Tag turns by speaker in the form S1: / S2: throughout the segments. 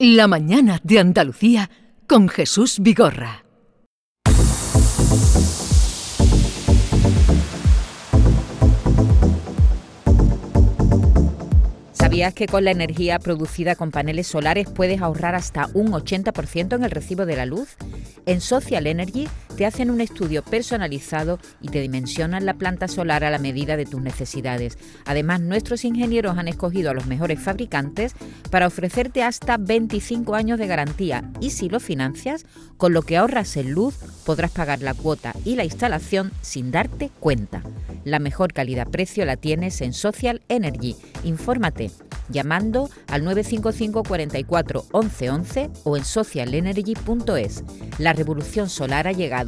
S1: La mañana de Andalucía con Jesús Vigorra.
S2: ¿Sabías que con la energía producida con paneles solares puedes ahorrar hasta un 80% en el recibo de la luz? En Social Energy te hacen un estudio personalizado y te dimensionan la planta solar a la medida de tus necesidades. Además, nuestros ingenieros han escogido a los mejores fabricantes para ofrecerte hasta 25 años de garantía y si lo financias, con lo que ahorras en luz podrás pagar la cuota y la instalación sin darte cuenta. La mejor calidad-precio la tienes en Social Energy. Infórmate llamando al 955 44 11 o en socialenergy.es. La revolución solar ha llegado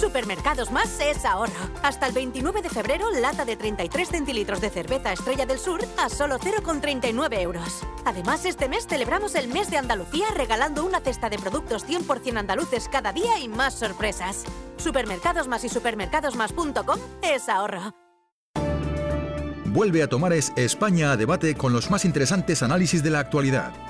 S3: Supermercados Más es ahorro. Hasta el 29 de febrero, lata de 33 centilitros de cerveza Estrella del Sur a solo 0,39 euros. Además, este mes celebramos el mes de Andalucía regalando una cesta de productos 100% andaluces cada día y más sorpresas. Supermercados Más y supermercadosmás.com es ahorro.
S4: Vuelve a Tomares España a debate con los más interesantes análisis de la actualidad.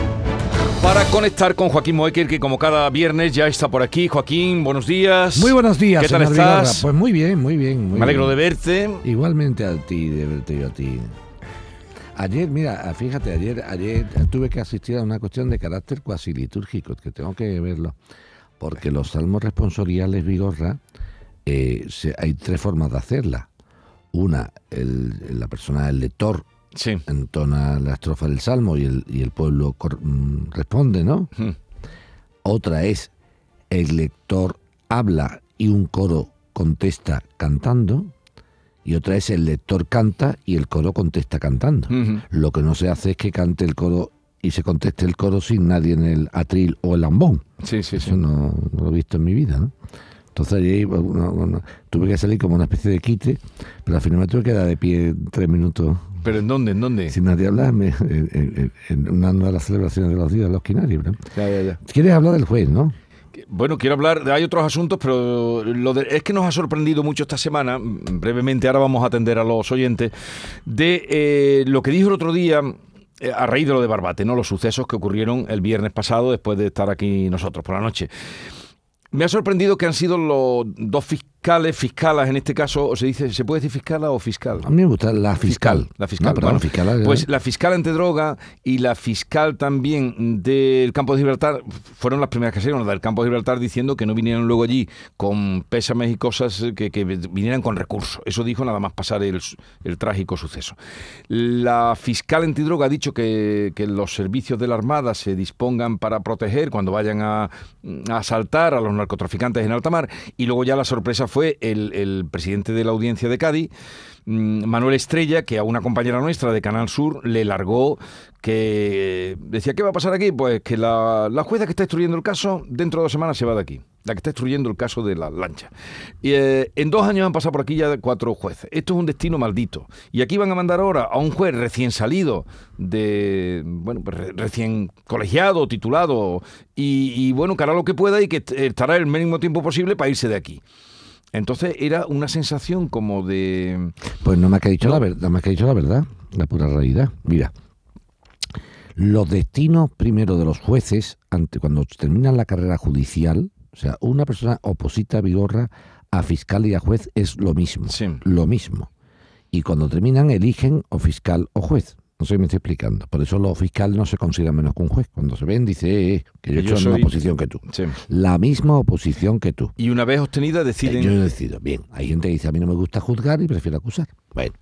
S5: Para conectar con Joaquín Moecker, que como cada viernes ya está por aquí. Joaquín, buenos días.
S6: Muy buenos días,
S5: ¿Qué tal
S6: señor
S5: estás?
S6: Vigorra. Pues muy bien, muy bien. muy
S5: Me alegro
S6: bien.
S5: de verte.
S6: Igualmente a ti, de verte yo a ti. Ayer, mira, fíjate, ayer, ayer tuve que asistir a una cuestión de carácter cuasi litúrgico, que tengo que verlo, porque los salmos responsoriales Vigorra, eh, se- hay tres formas de hacerla. Una, el- la persona, el lector, entona la estrofa del salmo y el, y el pueblo mm, responde, ¿no? Otra es el lector habla y un coro contesta cantando. Y otra es el lector canta y el coro contesta cantando. Lo que no se hace es que cante el coro y se conteste el coro sin nadie en el atril o el lambón.
S5: Sí, sí,
S6: Eso no, no lo he visto en mi vida, ¿no? Entonces allí, bueno, bueno, tuve que salir como una especie de quite, pero al final me tuve que quedar de pie tres minutos.
S5: ¿Pero en dónde? ¿En dónde?
S6: Sin nadie hablarme, en, en- en una de las celebraciones de los días de los quinarios. ¿no?
S5: Ya, ya, ya.
S6: ¿Quieres hablar del juez, no?
S5: Bueno, quiero hablar, hay otros asuntos, pero lo de- es que nos ha sorprendido mucho esta semana, brevemente, ahora vamos a atender a los oyentes, de eh, lo que dijo el otro día eh, a raíz de lo de Barbate, ¿no? Los sucesos que ocurrieron el viernes pasado después de estar aquí nosotros por la noche. Me ha sorprendido que han sido los dos fiscales, fiscalas en este caso, o se dice, ¿se puede decir fiscala o fiscal?
S6: A mí me gusta la fiscal.
S5: La fiscal,
S6: No, pero
S5: bueno,
S6: fiscal,
S5: pues la fiscal antidroga y la fiscal también del campo de Gibraltar fueron las primeras que salieron del campo de Gibraltar diciendo que no vinieran luego allí con pésames y cosas que, que vinieran con recursos. Eso dijo nada más pasar el, el trágico suceso. La fiscal antidroga ha dicho que, que los servicios de la Armada se dispongan para proteger cuando vayan a, a asaltar a los narcotraficantes en alta mar y luego ya la sorpresa fue el, presidente de la audiencia de Cádiz, mm, Manuel Estrella, que a una compañera nuestra de Canal Sur le largó que decía, ¿qué va a pasar aquí? Pues que la, la jueza que está instruyendo el caso, dentro de dos semanas se va de aquí. La que está instruyendo el caso de la lancha. Y, eh, en dos años han pasado por aquí ya cuatro jueces. Esto es un destino maldito. Y aquí van a mandar ahora a un juez recién salido, de bueno, pues re- recién colegiado, titulado, y, y, bueno, que hará lo que pueda y que estará el mínimo tiempo posible para irse de aquí. Entonces era una sensación como de...
S6: Pues no me ha dicho la verdad, me ha dicho la verdad, la pura realidad. Mira, los destinos primero de los jueces, ante, cuando terminan la carrera judicial, o sea, una persona oposita a Vigorra a fiscal y a juez es lo mismo, lo mismo. Y cuando terminan eligen o fiscal o juez. No sé si me estoy explicando. Por eso los fiscales no se consideran menos que un juez. Cuando se ven, dice eh, que yo he hecho la
S5: soy-
S6: misma posición que tú. La misma oposición que tú.
S5: Y una vez obtenida deciden...
S6: Eh, Yo decido. Bien, hay gente que dice a mí no me gusta juzgar y prefiero acusar. Bueno,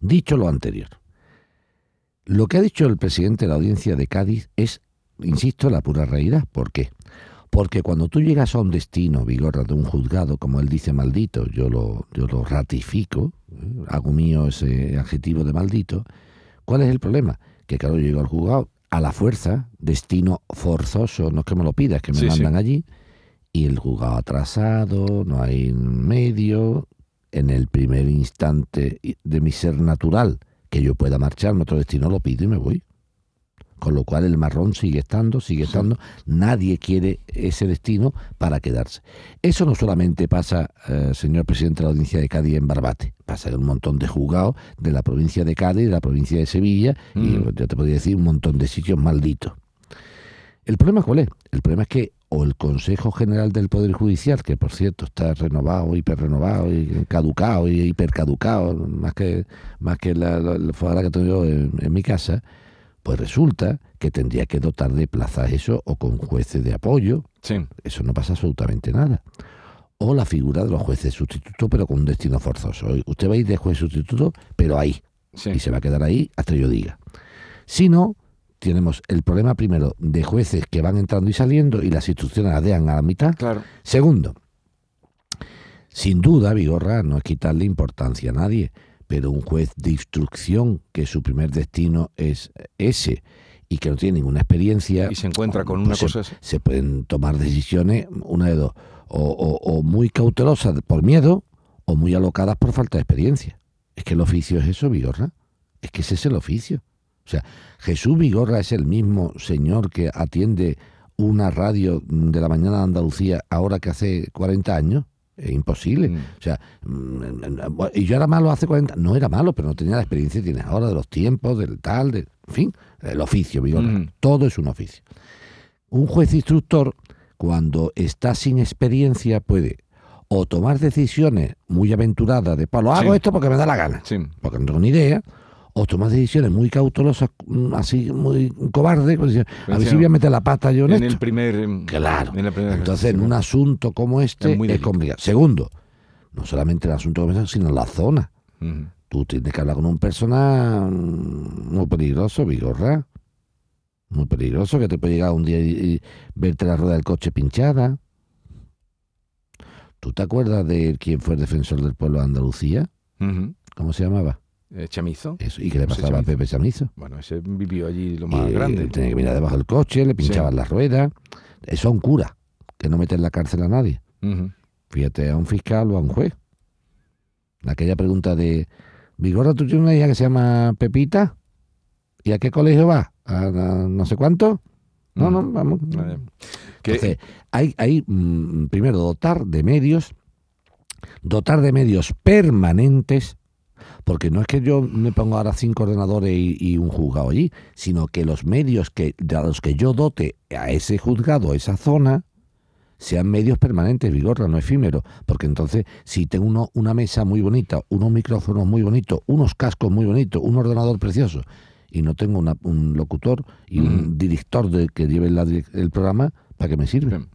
S6: dicho lo anterior, lo que ha dicho el presidente de la audiencia de Cádiz es, insisto, la pura realidad. ¿Por qué? Porque cuando tú llegas a un destino, Vigorra, de un juzgado, como él dice maldito, yo lo, yo lo ratifico, ¿eh? hago mío ese adjetivo de maldito, ¿cuál es el problema? Que claro, yo llego al juzgado a la fuerza, destino forzoso, no es que me lo pida, es que me
S5: Sí, sí.
S6: mandan allí, y el juzgado atrasado, no hay medio, en el primer instante de mi ser natural, que yo pueda marcharme a otro destino, lo pido y me voy. Con lo cual el marrón sigue estando, sigue estando. Nadie quiere ese destino para quedarse. Eso no solamente pasa, eh, señor presidente de la audiencia de Cádiz, en Barbate. Pasa en un montón de juzgados de la provincia de Cádiz, de la provincia de Sevilla, y
S5: Mm.
S6: yo te podría decir un montón de sitios malditos. El problema cuál es? El problema es que o el Consejo General del Poder Judicial, que por cierto está renovado, hiperrenovado, y caducado y hipercaducado, más que, más que la, la, que tengo yo en, en mi casa, pues resulta que tendría que dotar de plazas eso o con jueces de apoyo. Eso no pasa absolutamente nada. O la figura de los jueces sustitutos, pero con un destino forzoso. Usted va a ir de juez sustituto, pero ahí. Y se va a quedar ahí hasta yo diga. Si no, tenemos el problema primero de jueces que van entrando y saliendo y las instrucciones las dejan a la mitad. Segundo, sin duda, Vigorra no es quitarle importancia a nadie, pero un juez de instrucción que su primer destino es ese y que no tiene ninguna experiencia
S5: Y se encuentra con una
S6: pues se-
S5: cosa así.
S6: se pueden tomar decisiones, una de dos, o, o- o muy cautelosas por miedo o muy alocadas por falta de experiencia. Es que el oficio es eso, Vigorra. Es que ese es el oficio. O sea, Jesús Vigorra es el mismo señor que atiende una radio de la mañana de Andalucía ahora que hace 40 años. Es imposible. O sea, mm, y yo era malo hace 40 No era malo, pero no tenía la experiencia que tienes ahora de los tiempos, del tal, de, en fin, el oficio.
S5: Mm.
S6: Todo es un oficio. Un juez instructor, cuando está sin experiencia, puede o tomar decisiones muy aventuradas de palo, hago
S5: Sí.
S6: esto porque me da la gana, porque no tengo ni idea, o tomar decisiones muy cautelosas, mm, así muy cobardes, diciendo, a ver si voy a meter la pata yo en,
S5: en
S6: esto.
S5: el primer... em,
S6: Claro.
S5: en
S6: Entonces, en un asunto como este
S5: Es muy
S6: es,
S5: delicado.
S6: complicado. Segundo, no solamente el asunto como este, sino la zona. Tú tienes que hablar con un persona mm, muy peligroso, Vigorra. Muy peligroso, que te puede llegar un día y, y verte la rueda del coche pinchada. ¿Tú te acuerdas de quién fue el defensor del pueblo de Andalucía?
S5: Ujú.
S6: ¿Cómo se llamaba?
S5: Eh, Chamizo.
S6: Eso, ¿Y qué le pasaba a. Pepe Chamizo?
S5: Bueno, ese vivió allí lo más
S6: Y,
S5: grande.
S6: Tenía que mirar debajo del coche, le pinchaban
S5: Sí.
S6: las ruedas. Eso a un cura, que no mete en la cárcel a nadie. Fíjate, a un fiscal o a un juez. Aquella pregunta de, Vigorra, ¿tú tienes una hija que se llama Pepita? ¿Y a qué colegio va? ¿A, a no sé cuánto? No, no, vamos. Entonces, hay, hay mm, primero dotar de medios, dotar de medios permanentes, porque no es que yo me ponga ahora cinco ordenadores y, y un juzgado allí, sino que los medios que, de a los que yo dote a ese juzgado, a esa zona, sean medios permanentes, Vigorra, no efímeros, porque entonces si tengo uno, una mesa muy bonita, unos micrófonos muy bonitos, unos cascos muy bonitos, un ordenador precioso, y no tengo una- un locutor y un director de, que lleve la el programa, ¿para qué me sirve?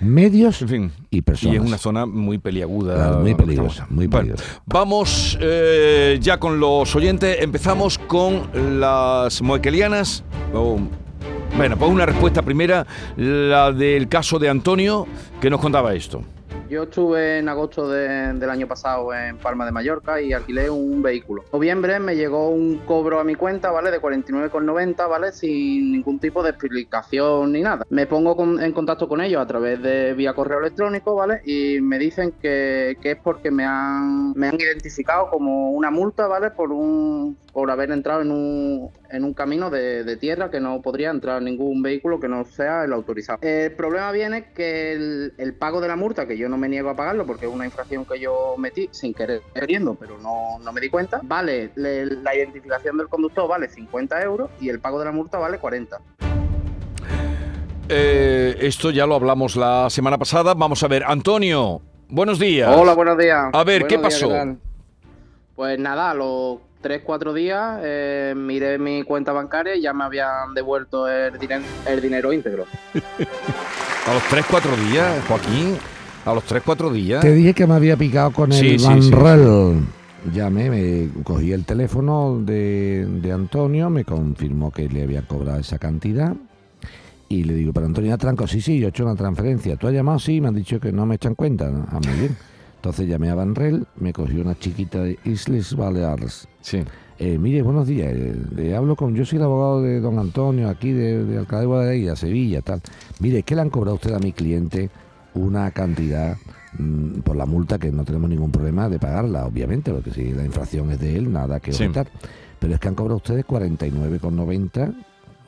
S6: Medios y personas.
S5: Y es una zona muy peliaguda.
S6: Claro, muy peligrosa, muy
S5: Bueno,
S6: peligrosa.
S5: vamos eh, ya con los oyentes. Empezamos con las moequelianas. Oh, bueno, pues una respuesta primera, la del caso de Antonio, que nos contaba esto.
S7: Yo estuve en agosto de- del año pasado en Palma de Mallorca y alquilé un vehículo. Noviembre me llegó un cobro a mi cuenta, ¿vale? De 49,90, ¿vale? Sin ningún tipo de explicación ni nada. Me pongo en contacto con ellos a través de vía correo electrónico, ¿vale? Y me dicen que, que es porque me han, me han identificado como una multa, ¿vale? Por un por haber entrado en un, en un camino de, de, tierra que no podría entrar ningún vehículo que no sea el autorizado. El problema viene que el, pago de la multa, que yo no me niego a pagarlo porque es una infracción que yo metí sin querer, queriendo, pero no, no me di cuenta, vale, la identificación del conductor vale 50 euros y el pago de la multa vale 40.
S5: Eh, esto ya lo hablamos la semana pasada. Vamos a ver, Antonio, buenos días.
S7: Hola, buenos días.
S5: A ver, ¿qué pasó?
S7: pues nada, lo 3, 4 días, eh, miré mi cuenta bancaria y ya me habían devuelto el, din el dinero íntegro.
S5: a los 3, 4 días, Joaquín, a los 3, 4 días.
S6: Te dije que me había picado con el
S5: sí,
S6: Llamé, me cogí el teléfono de, de Antonio, me confirmó que le había cobrado esa cantidad. Y le digo, pero Antonio Tranco, sí, sí, yo he hecho una transferencia. ¿Tú has llamado? Sí, me han dicho que no me echan cuenta. Ah, muy bien. Entonces llamé a Van Rel, me cogió una chiquita de Isles Baleares.
S5: Sí.
S6: Eh, mire, buenos días. eh, hablo con. Yo soy el abogado de don Antonio, aquí de, de Alcalá de Guadalajara, Sevilla, tal. Mire, ¿qué le han cobrado usted a mi cliente una cantidad mm, por la multa que no tenemos ningún problema de pagarla, obviamente, porque si la infracción es de él, nada que
S5: Sí.
S6: objetar. Pero es que han cobrado ustedes 49,90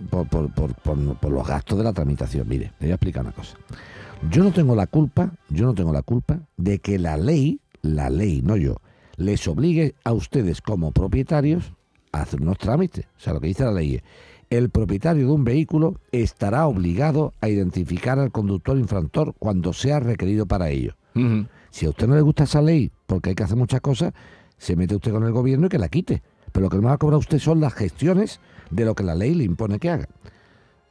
S6: por, por, por, por, por los gastos de la tramitación. Mire, le voy a explicar una cosa. Yo no tengo la culpa, yo no tengo la culpa de que la ley, la ley, no yo, les obligue a ustedes como propietarios a hacer unos trámites. O sea, lo que dice la ley es, el propietario de un vehículo estará obligado a identificar al conductor infractor cuando sea requerido para ello. Si a usted no le gusta esa ley, porque hay que hacer muchas cosas, se mete usted con el gobierno y que la quite. Pero lo que me va a cobrar usted son las gestiones de lo que la ley le impone que haga.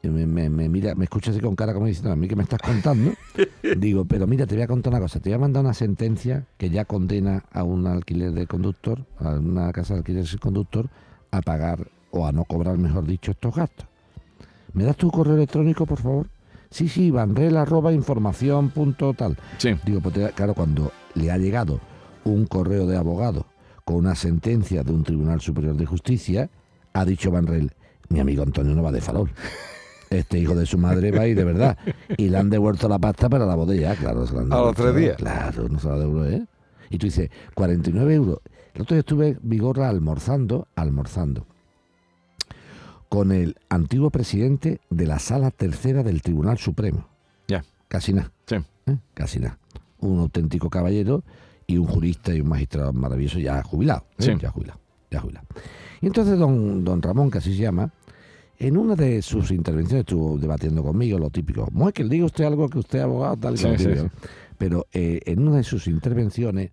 S6: Me, me- me mira, me escucha así con cara como diciendo, a mí que me estás contando. Digo, pero mira, te voy a contar una cosa. Te voy a mandar una sentencia que ya condena a un alquiler de conductor, a una casa de alquiler de conductor, a pagar o a no cobrar, mejor dicho, estos gastos. ¿Me das tu correo electrónico, por favor? Sí, sí, vanrel arroba información punto tal. Digo, pues te- claro, cuando le ha llegado un correo de abogado con una sentencia de un Tribunal Superior de Justicia, ha dicho Vanrel, mi amigo Antonio no va de farol. Este hijo de su madre va y de verdad. Y le han devuelto la pasta para la botella, claro. se la han
S5: A los tres días.
S6: Claro, no se la devuelve, ¿eh? Y tú dices, 49 euros. El otro día estuve, Vigorra, almorzando, almorzando, con el antiguo presidente de la Sala Tercera del Tribunal Supremo.
S5: Ya.
S6: Casi nada.
S5: Sí.
S6: ¿eh? Casi nada. Un auténtico caballero y un jurista y un magistrado maravilloso ya jubilado. ¿eh?
S5: Sí.
S6: Ya jubilado. Ya jubilado. Y entonces don, don Ramón, que así se llama, en una de sus intervenciones estuvo debatiendo conmigo lo típico. No es que le diga usted algo que usted es abogado, tal y
S5: Sí, sí, sí.
S6: Pero eh, en una de sus intervenciones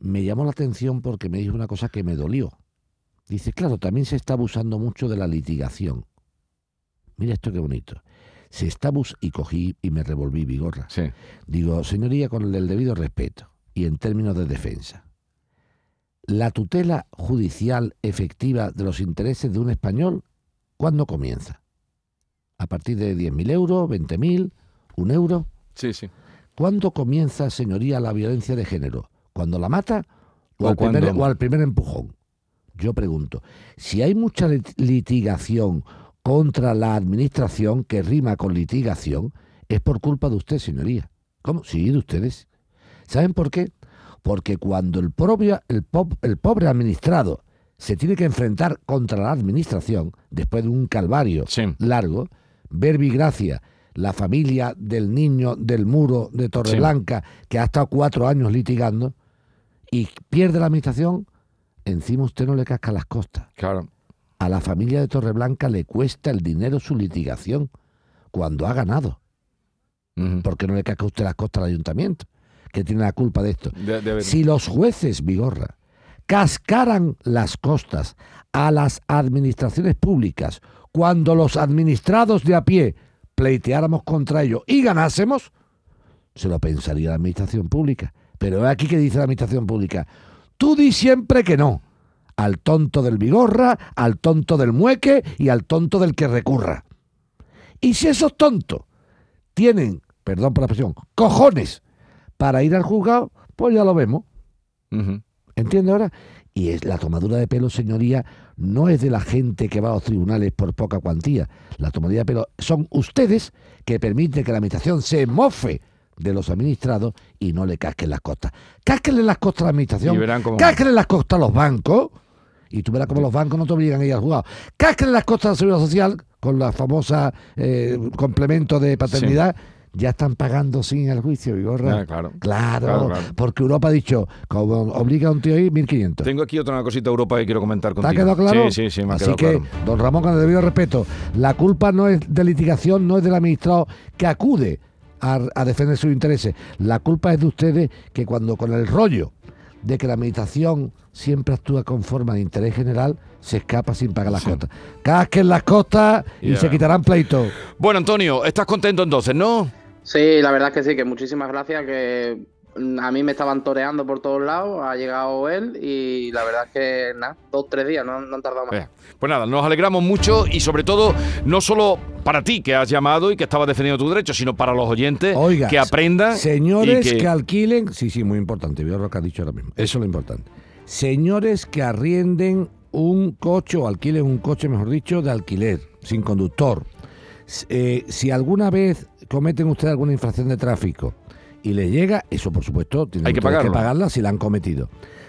S6: me llamó la atención porque me dijo una cosa que me dolió. Dice, claro, también se está abusando mucho de la litigación. Mira esto qué bonito. Se está abus y cogí y me revolví vigorra. Digo, señoría, con el debido respeto y en términos de defensa. La tutela judicial efectiva de los intereses de un español, ¿cuándo comienza? ¿A partir de 10.000 euros, 20.000, un euro?
S5: Sí, sí.
S6: ¿Cuándo comienza, señoría, la violencia de género? ¿Cuando la mata o,
S5: O
S6: al, primer,
S5: cuando-
S6: o al primer empujón? Yo pregunto, si hay mucha lit- litigación contra la administración que rima con litigación, es por culpa de usted, señoría. ¿Cómo? Sí, de ustedes. ¿Saben por qué? Porque cuando el, propio, el, pop- el pobre administrado se tiene que enfrentar contra la administración, después de un calvario largo, Verbigracia, la familia del niño del muro de Torreblanca, que ha estado cuatro años litigando, y pierde la administración, encima usted no le casca las costas.
S5: Claro.
S6: A la familia de Torreblanca le cuesta el dinero su litigación cuando ha ganado. ¿Por qué no le casca usted las costas al ayuntamiento? Que tiene la culpa de esto.
S5: De- de haber-
S6: Si los jueces, Vigorra, cascaran las costas a las administraciones públicas cuando los administrados de a pie pleiteáramos contra ellos y ganásemos, se lo pensaría la administración pública. Pero aquí que dice la administración pública, tú di siempre que no. Al tonto del Vigorra, al tonto del mueque y al tonto del que recurra. Y si esos tontos tienen, perdón por la expresión, cojones para ir al juzgado, pues ya lo vemos. ¿Entiende ahora? Y es la tomadura de pelo, señoría, no es de la gente que va a los tribunales por poca cuantía. La tomadura de pelo son ustedes que permiten que la administración se mofe de los administrados y no le casquen las costas. Cásquenle las costas a la administración,
S5: cómo-
S6: cásquenle las costas a los bancos, y tú verás cómo los bancos no te obligan a ir al juzgado. Cásquenle las costas a la seguridad social con la famosa eh, complemento de paternidad. Ya están pagando sin el juicio, Vigorra.
S5: Ah, claro.
S6: Claro,
S5: Claro, claro.
S6: porque Europa ha dicho, como obliga a un tío ahí, 1.500.
S5: Tengo aquí otra cosita de Europa que quiero comentar
S6: ¿Te
S5: contigo.
S6: ha quedado claro?
S5: Sí, sí, sí, me ha
S6: Así que,
S5: claro.
S6: don Ramón, con el debido respeto, la culpa no es de litigación, no es del administrado que acude a, a defender sus intereses. La culpa es de ustedes que cuando con el rollo de que la administración siempre actúa conforme al interés general, se escapa sin pagar las costas. Casquen las costas y se quitarán pleito.
S5: Bueno, Antonio, ¿estás contento entonces, no?
S7: Sí, la verdad es que sí, que muchísimas gracias, que a mí me estaban toreando por todos lados, ha llegado él y la verdad es que nada, dos, tres días, no, no han tardado más.
S5: Eh, Pues nada, nos alegramos mucho y sobre todo, no solo para ti que has llamado y que estabas defendiendo tu derecho, sino para los oyentes
S6: Oiga,
S5: que aprendan.
S6: Señores
S5: y
S6: que...
S5: que,
S6: alquilen, sí, sí, muy importante, veo lo que has dicho ahora mismo, eso es lo importante. Señores que arrienden un coche o alquilen un coche, mejor dicho, de alquiler, sin conductor. Eh, si alguna vez cometen ustedes alguna infracción de tráfico y les llega, eso por supuesto tienen
S5: Hay que pagarlo.
S6: pagarla si la han cometido.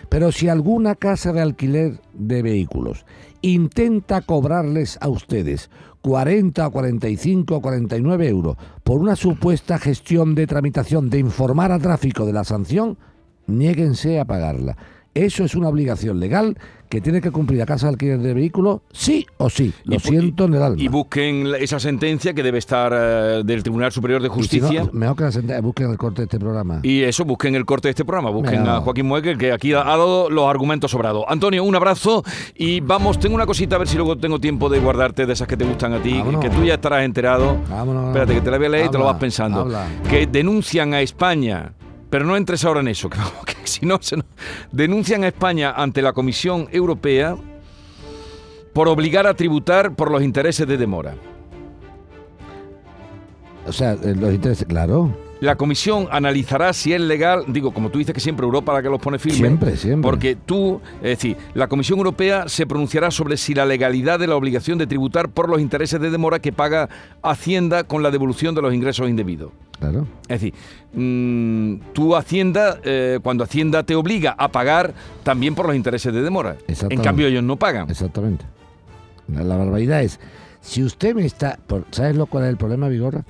S6: Pero si alguna casa de alquiler de vehículos intenta cobrarles a ustedes 40, 45, 49 euros por una supuesta gestión de tramitación de informar a tráfico de la sanción, niéguense a pagarla. Eso es una obligación legal que tiene que cumplir la casa de alquiler de vehículos, sí o sí. Lo
S5: Y
S6: siento en el alma.
S5: y busquen esa sentencia que debe estar eh, del Tribunal Superior de
S6: Y si no,
S5: Justicia.
S6: mejor que la senten- busquen el corte de este programa.
S5: Y eso, busquen el corte de este programa, busquen a Joaquín Mueque, que aquí ha dado los argumentos sobrados. Antonio, un abrazo y vamos, tengo una cosita, a ver si luego tengo tiempo de guardarte de esas que te gustan a ti,
S6: Vámonos.
S5: que tú ya estarás enterado.
S6: Vámonos.
S5: Espérate, que te la voy a leer y te lo vas pensando.
S6: habla.
S5: Que denuncian a España, pero no entres ahora en eso, que, que si no, se nos- denuncian a España ante la Comisión Europea por obligar a tributar por los intereses de demora.
S6: O sea, eh, los intereses, claro.
S5: La comisión analizará si es legal, digo, como tú dices que siempre Europa la que los pone firme.
S6: Siempre, siempre.
S5: Porque tú, es decir, la Comisión Europea se pronunciará sobre si la legalidad de la obligación de tributar por los intereses de demora que paga Hacienda con la devolución de los ingresos indebidos.
S6: Claro.
S5: Es decir, mm, tú Hacienda, eh, cuando Hacienda te obliga a pagar también por los intereses de demora. En cambio ellos no pagan.
S6: Exactamente. La, la barbaridad es, si usted me está... por- ¿Sabes lo cuál es el problema, Vigorra?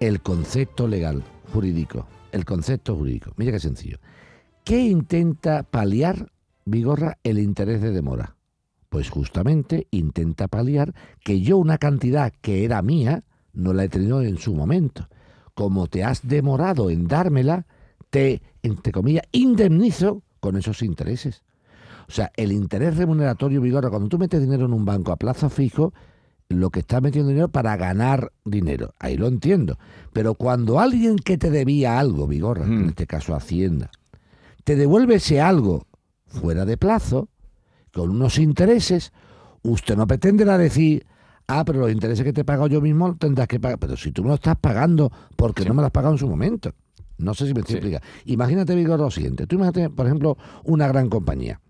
S6: El concepto legal, jurídico. El concepto jurídico. Mira qué sencillo. ¿Qué intenta paliar, Vigorra, el interés de demora? Pues justamente intenta paliar que yo una cantidad que era mía no la he tenido en su momento. Como te has demorado en dármela, te, entre comillas, indemnizo con esos intereses. O sea, el interés remuneratorio, Vigorra, cuando tú metes dinero en un banco a plazo fijo, lo que estás metiendo dinero para ganar dinero. Ahí lo entiendo. Pero cuando alguien que te debía algo, Vigorra, en este caso Hacienda, te devuelve ese algo fuera de plazo, con unos intereses, usted no pretenderá decir, ah, pero los intereses que te he pagado yo mismo tendrás que pagar. Pero si tú me lo estás pagando porque no me lo has pagado en su momento. No sé si me estoy explicando. Imagínate, Vigorra, lo siguiente. Tú imagínate, por ejemplo, una gran compañía.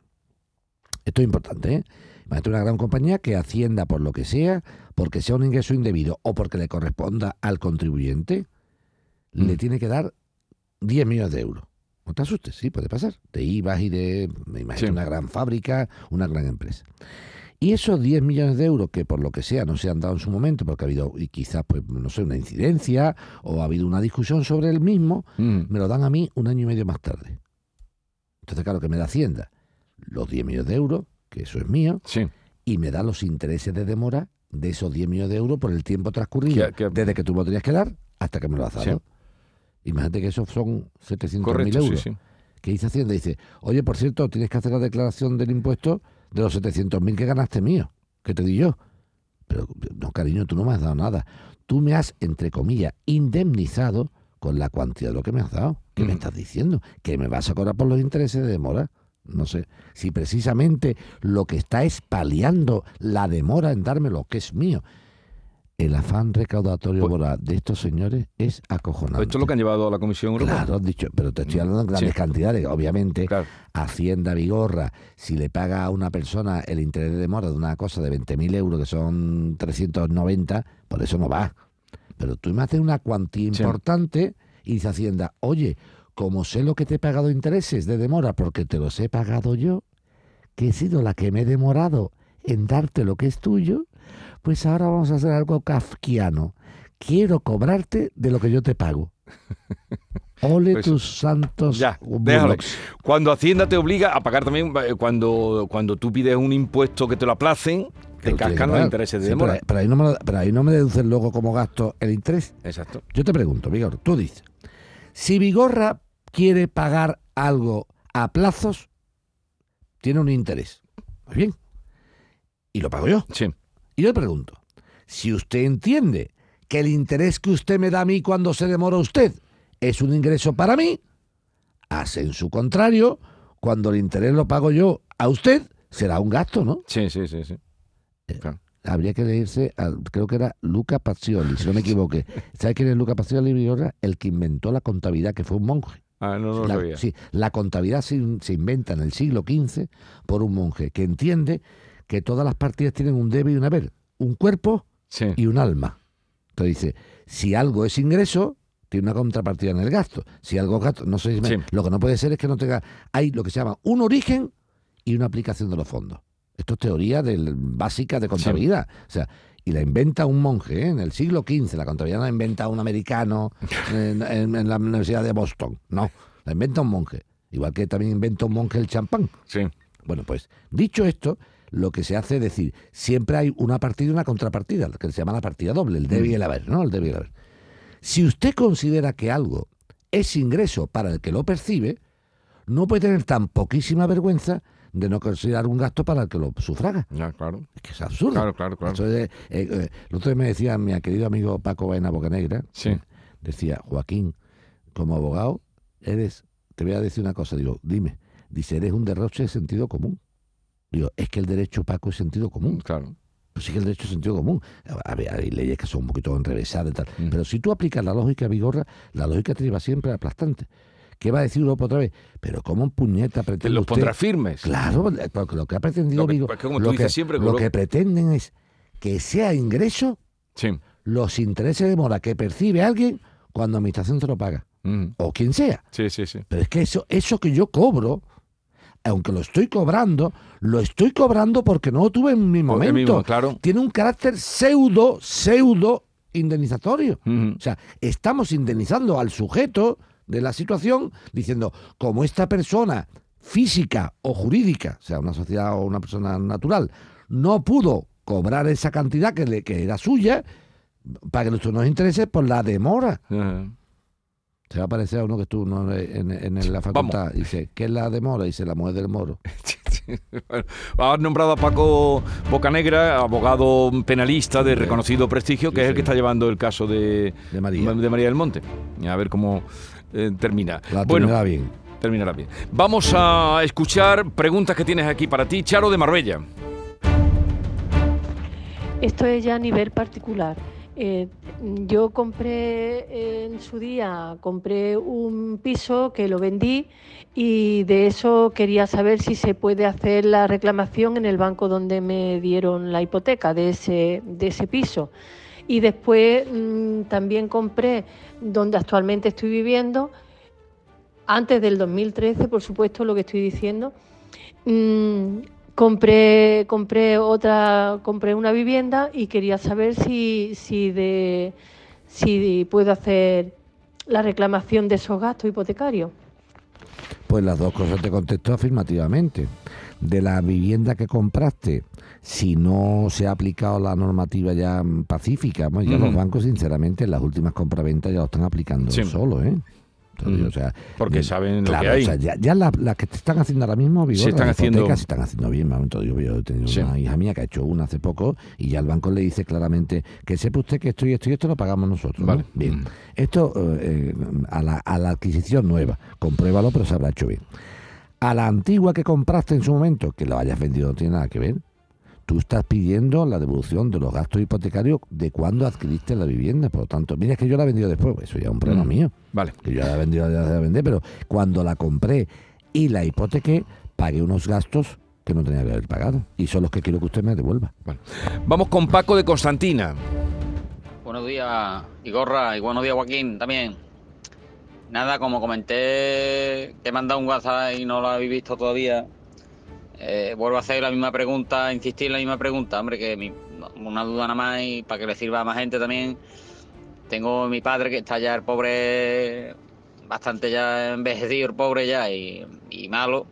S6: Esto es importante, ¿eh? Imagínate una gran compañía que Hacienda, por lo que sea, porque sea un ingreso indebido o porque le corresponda al contribuyente, le tiene que dar 10 millones de euros. No te asustes, sí, puede pasar. De IVA y de, me imagino,
S5: Sí.
S6: una gran fábrica, una gran empresa. Y esos 10 millones de euros que por lo que sea no se han dado en su momento, porque ha habido, y quizás, pues, no sé, una incidencia o ha habido una discusión sobre el mismo,
S5: Mm.
S6: me lo dan a mí un año y medio más tarde. Entonces, claro, que me da Hacienda los 10 millones de euros, que eso es mío, y me da los intereses de demora de esos 10 millones de euros por el tiempo transcurrido,
S5: Que- que-
S6: desde que tú me lo tenías que dar hasta que me lo has dado.
S5: Sí.
S6: Imagínate que esos son 700.000
S5: Correcto, sí,
S6: euros.
S5: sí.
S6: ¿Qué dice Hacienda? Dice, oye, por cierto, tienes que hacer la declaración del impuesto de los 700.000 que ganaste mío, que te di yo. Pero, no, cariño, tú no me has dado nada. Tú me has, entre comillas, indemnizado con la cuantía de lo que me has dado. ¿Qué me estás diciendo? ¿Que me vas a cobrar por los intereses de demora? No sé. Si precisamente lo que está es paliando la demora en darme lo que es mío. El afán recaudatorio moral de estos señores es acojonante.
S5: Esto es lo que han llevado a la Comisión Europea.
S6: Claro, dicho, pero te estoy hablando de grandes
S5: Sí.
S6: cantidades. Obviamente, Hacienda Vigorra, si le paga a una persona el interés de demora de una cosa de 20.000 euros, que son 390, por eso no va. Pero tú me haces una cuantía importante y dice Hacienda, oye, como sé lo que te he pagado intereses de demora porque te los he pagado yo, que he sido la que me he demorado en darte lo que es tuyo, pues ahora vamos a hacer algo kafkiano. Quiero cobrarte de lo que yo te pago. Ole
S5: Pues,
S6: tus santos
S5: Ya, déjalo. Cuando Hacienda te obliga a pagar también, eh, cuando, cuando tú pides un impuesto que te lo aplacen, te cascan los intereses de
S6: Sí,
S5: demora.
S6: pero, pero ahí no me, lo- pero ahí no me deducen luego como gasto el interés.
S5: Exacto.
S6: Yo te pregunto, Vigor, tú dices, si Vigorra quiere pagar algo a plazos, tiene un interés. Muy bien. Y lo pago yo.
S5: Sí.
S6: Y yo le pregunto, si usted entiende que el interés que usted me da a mí cuando se demora usted es un ingreso para mí, hace en su contrario, cuando el interés lo pago yo a usted, será un gasto, ¿no?
S5: Sí, sí, sí, sí.
S6: Habría que leerse, al- creo que era Luca Pacioli, si no me equivoqué. ¿Sabe quién es Luca Pacioli? El que inventó la contabilidad, que fue un monje.
S5: Ah, no, no lo
S6: la,
S5: sabía.
S6: sí, la contabilidad se, in- se inventa en el siglo XV por un monje que entiende que todas las partidas tienen un debe y un haber, un cuerpo y un alma. Entonces dice, si algo es ingreso, tiene una contrapartida en el gasto. Si algo es gasto, no sé si me-
S5: Sí.
S6: lo que no puede ser es que no tenga, hay lo que se llama un origen y una aplicación de los fondos. Esto es teoría del, básica de contabilidad. O sea, y la inventa un monje ¿eh? en el siglo XV. La contabilidad no la inventa un americano en, en- en la Universidad de Boston. No, la inventa un monje. Igual que también inventa un monje el champán.
S5: Sí.
S6: Bueno, pues dicho esto, lo que se hace es decir, siempre hay una partida y una contrapartida, que se llama la partida doble, el debe y el haber, ¿no? El debe y el haber. Si usted considera que algo es ingreso para el que lo percibe, no puede tener tan poquísima vergüenza de no considerar un gasto para el que lo sufraga.
S5: Ya, claro.
S6: Es que es absurdo.
S5: Claro, claro, claro.
S6: Eso es, eh, eh, el otro día me decía mi querido amigo Paco Baena Bocanegra,
S5: Sí.
S6: decía, Joaquín, como abogado, eres, te voy a decir una cosa, digo, dime, dice, eres un derroche de sentido común. Digo, es que el derecho, Paco, es sentido común.
S5: Claro.
S6: Pues sí que el derecho es sentido común. A ver, hay leyes que son un poquito enrevesadas y tal.
S5: Mm.
S6: Pero si tú aplicas la lógica vigorra, la lógica te lleva siempre aplastante. ¿Qué va a decir Europa otra vez? Pero ¿cómo un puñeta pretende
S5: los
S6: usted-
S5: pondrá firmes.
S6: Claro, porque lo que ha pretendido
S5: Lo que- tú
S6: lo
S5: dices
S6: que-
S5: siempre,
S6: lo
S5: con lo-
S6: que pretenden es que sea ingreso los intereses de mora que percibe alguien cuando administración te lo paga. O quien sea.
S5: Sí, sí, sí.
S6: Pero es que eso, eso que yo cobro, aunque lo estoy cobrando, lo estoy cobrando porque no lo tuve en mi momento.
S5: mismo, claro.
S6: Tiene un carácter pseudo, pseudo indemnizatorio. O sea, estamos indemnizando al sujeto de la situación diciendo, como esta persona física o jurídica, o sea, una sociedad o una persona natural, no pudo cobrar esa cantidad que, le, que era suya, para que nuestros intereses por la demora. Se va a parecer a uno que estuvo ¿no? en, en la facultad. Dice, ¿qué es la demora? Dice, la mujer del moro.
S5: Bueno, has nombrado a Paco Bocanegra, abogado penalista de reconocido prestigio, que es el que está llevando el caso de,
S6: de, María.
S5: del Monte. A ver cómo eh, termina.
S6: La
S5: bueno,
S6: terminará bien.
S5: Terminará bien. Vamos a escuchar preguntas que tienes aquí para ti, Charo de Marbella.
S8: Esto es ya a nivel particular. Eh, yo compré en su día, compré un piso que lo vendí y de eso quería saber si se puede hacer la reclamación en el banco donde me dieron la hipoteca de ese, de ese piso. Y después mm, también compré donde actualmente estoy viviendo, antes del 2013, por supuesto, lo que estoy diciendo. Mm, compré compré otra compré una vivienda y quería saber si si de si puedo hacer la reclamación de esos gastos hipotecarios
S6: Pues las dos cosas te contestó afirmativamente. De la vivienda que compraste, si no se ha aplicado la normativa ya pacífica, pues ya los bancos, sinceramente, en las últimas compraventas ya lo están aplicando
S5: Sí.
S6: solo, ¿eh? Entonces, o sea,
S5: Porque
S6: eh,
S5: saben lo que hay.
S6: o sea, ya, ya la- las que te están haciendo ahora mismo, Vigor,
S5: Se están haciendo-
S6: se están haciendo bien. entonces yo, yo he tenido
S5: Sí.
S6: una hija mía que ha hecho una hace poco y ya el banco le dice claramente que sepa usted que esto y esto y esto lo pagamos nosotros. ¿no?
S5: Vale.
S6: Bien. Esto eh, eh, a, la, a la adquisición nueva, compruébalo, pero se habrá hecho bien. A la antigua que compraste en su momento, que la hayas vendido no tiene nada que ver. Tú estás pidiendo la devolución de los gastos hipotecarios de cuando adquiriste la vivienda. Por lo tanto, mira es que yo la he vendido después, pues eso ya es un problema
S5: Mm.
S6: mío.
S5: Vale.
S6: Que yo la he vendido, ya la vendí, pero cuando la compré y la hipotequé, pagué unos gastos que no tenía que haber pagado. Y son los que quiero que usted me devuelva.
S5: Vamos con Paco de Constantina.
S9: Buenos días, Igorra, y buenos días, Joaquín, también. Nada, como comenté que he mandado un WhatsApp y no lo habéis visto todavía, eh, vuelvo a hacer la misma pregunta, insistir en la misma pregunta, hombre, que mi- una duda nada más y para que le sirva a más gente también. Tengo mi padre que está ya el pobre, bastante ya envejecido, el pobre ya y, malo.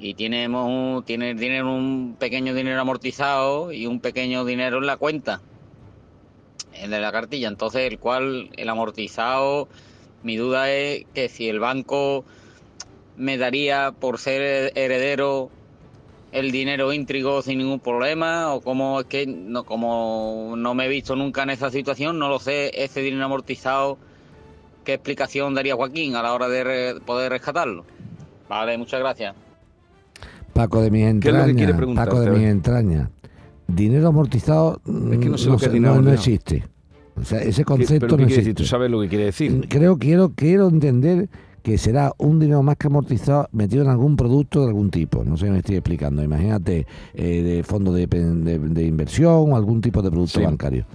S9: Y tenemos tiene dinero, un pequeño dinero amortizado y un pequeño dinero en la cuenta de la cartilla. Entonces, el cual, el amortizado, mi duda es que si el banco me daría por ser heredero el dinero íntrigo sin ningún problema o cómo es que no, como no me he visto nunca en esa situación, no lo sé, ese dinero amortizado, ¿qué explicación daría Joaquín a la hora de re- poder rescatarlo? Vale, muchas gracias.
S6: Paco de mis
S5: ¿Qué es lo que quiere
S6: entrañas,
S5: preguntarte?
S6: Paco de
S5: A ver.
S6: mis entrañas. Dinero amortizado
S5: Es que no sé
S6: mm,
S5: lo que es
S6: sé,
S5: dinero
S6: no- no
S5: amortizado.
S6: existe. O sea, ese
S5: ¿Qué-
S6: concepto
S5: ¿Pero qué
S6: no existe.
S5: decir? ¿Tú sabes lo que quiere decir?
S6: Creo, quiero, quiero entender que será un dinero más que amortizado metido en algún producto de algún tipo. No sé si me estoy explicando. Imagínate eh, de fondo de, de- de inversión o algún tipo de producto
S5: Sí.
S6: bancario.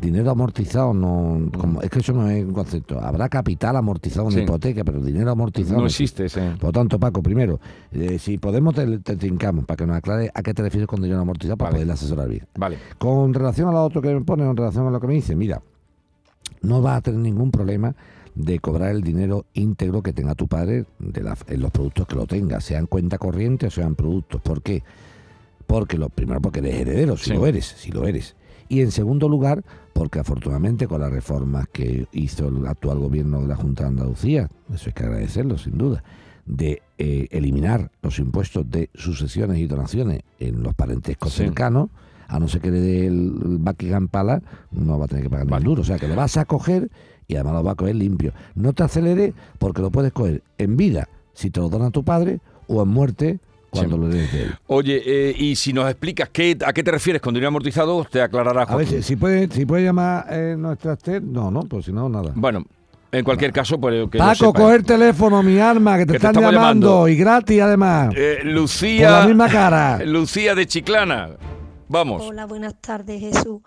S6: Dinero amortizado no, como, es que eso no es un concepto. Habrá capital amortizado en
S5: Sí.
S6: hipoteca, pero dinero amortizado
S5: No existe ese.
S6: Por lo tanto, Paco, primero, eh, si podemos te, te trincamos para que nos aclare a qué te refieres con dinero amortizado para
S5: Vale.
S6: poderle asesorar bien.
S5: Vale.
S6: Con relación a lo otro que me pone, en relación a lo que me dice, mira, no vas a tener ningún problema de cobrar el dinero íntegro que tenga tu padre de la- en los productos que lo tenga, sean cuenta corriente o sean productos. ¿Por qué? Porque lo primero porque eres heredero, si
S5: Sí.
S6: lo eres, si lo eres. Y en segundo lugar, porque afortunadamente con las reformas que hizo el actual gobierno de la Junta de Andalucía, eso hay que agradecerlo sin duda, de eh, eliminar los impuestos de sucesiones y donaciones en los parentescos
S5: Sí.
S6: cercanos, a no ser que le dé el Buckingham Palace, no va a tener que pagar un duro. O sea, que lo vas a coger y además lo vas a coger limpio. No te aceleres porque lo puedes coger en vida, si te lo dona tu padre, o en muerte, cuando lo heredes de él.
S5: Oye, eh, y si nos explicas qué, a qué te refieres con dinero amortizado, te aclarará
S6: A ver,
S5: Joaquín.
S6: si, puede, si puede llamar eh, nuestra Esther, no, no, pues si no, nada.
S5: Bueno, en cualquier caso, pues que
S6: Paco,
S5: sepa.
S6: coger teléfono, mi alma, que te
S5: Que
S6: están llamando,
S5: llamando.
S6: y gratis además.
S5: Eh,
S6: Por
S5: Lucía.
S6: la misma cara.
S5: Lucía de Chiclana. Vamos.
S10: Hola, buenas tardes, Jesús.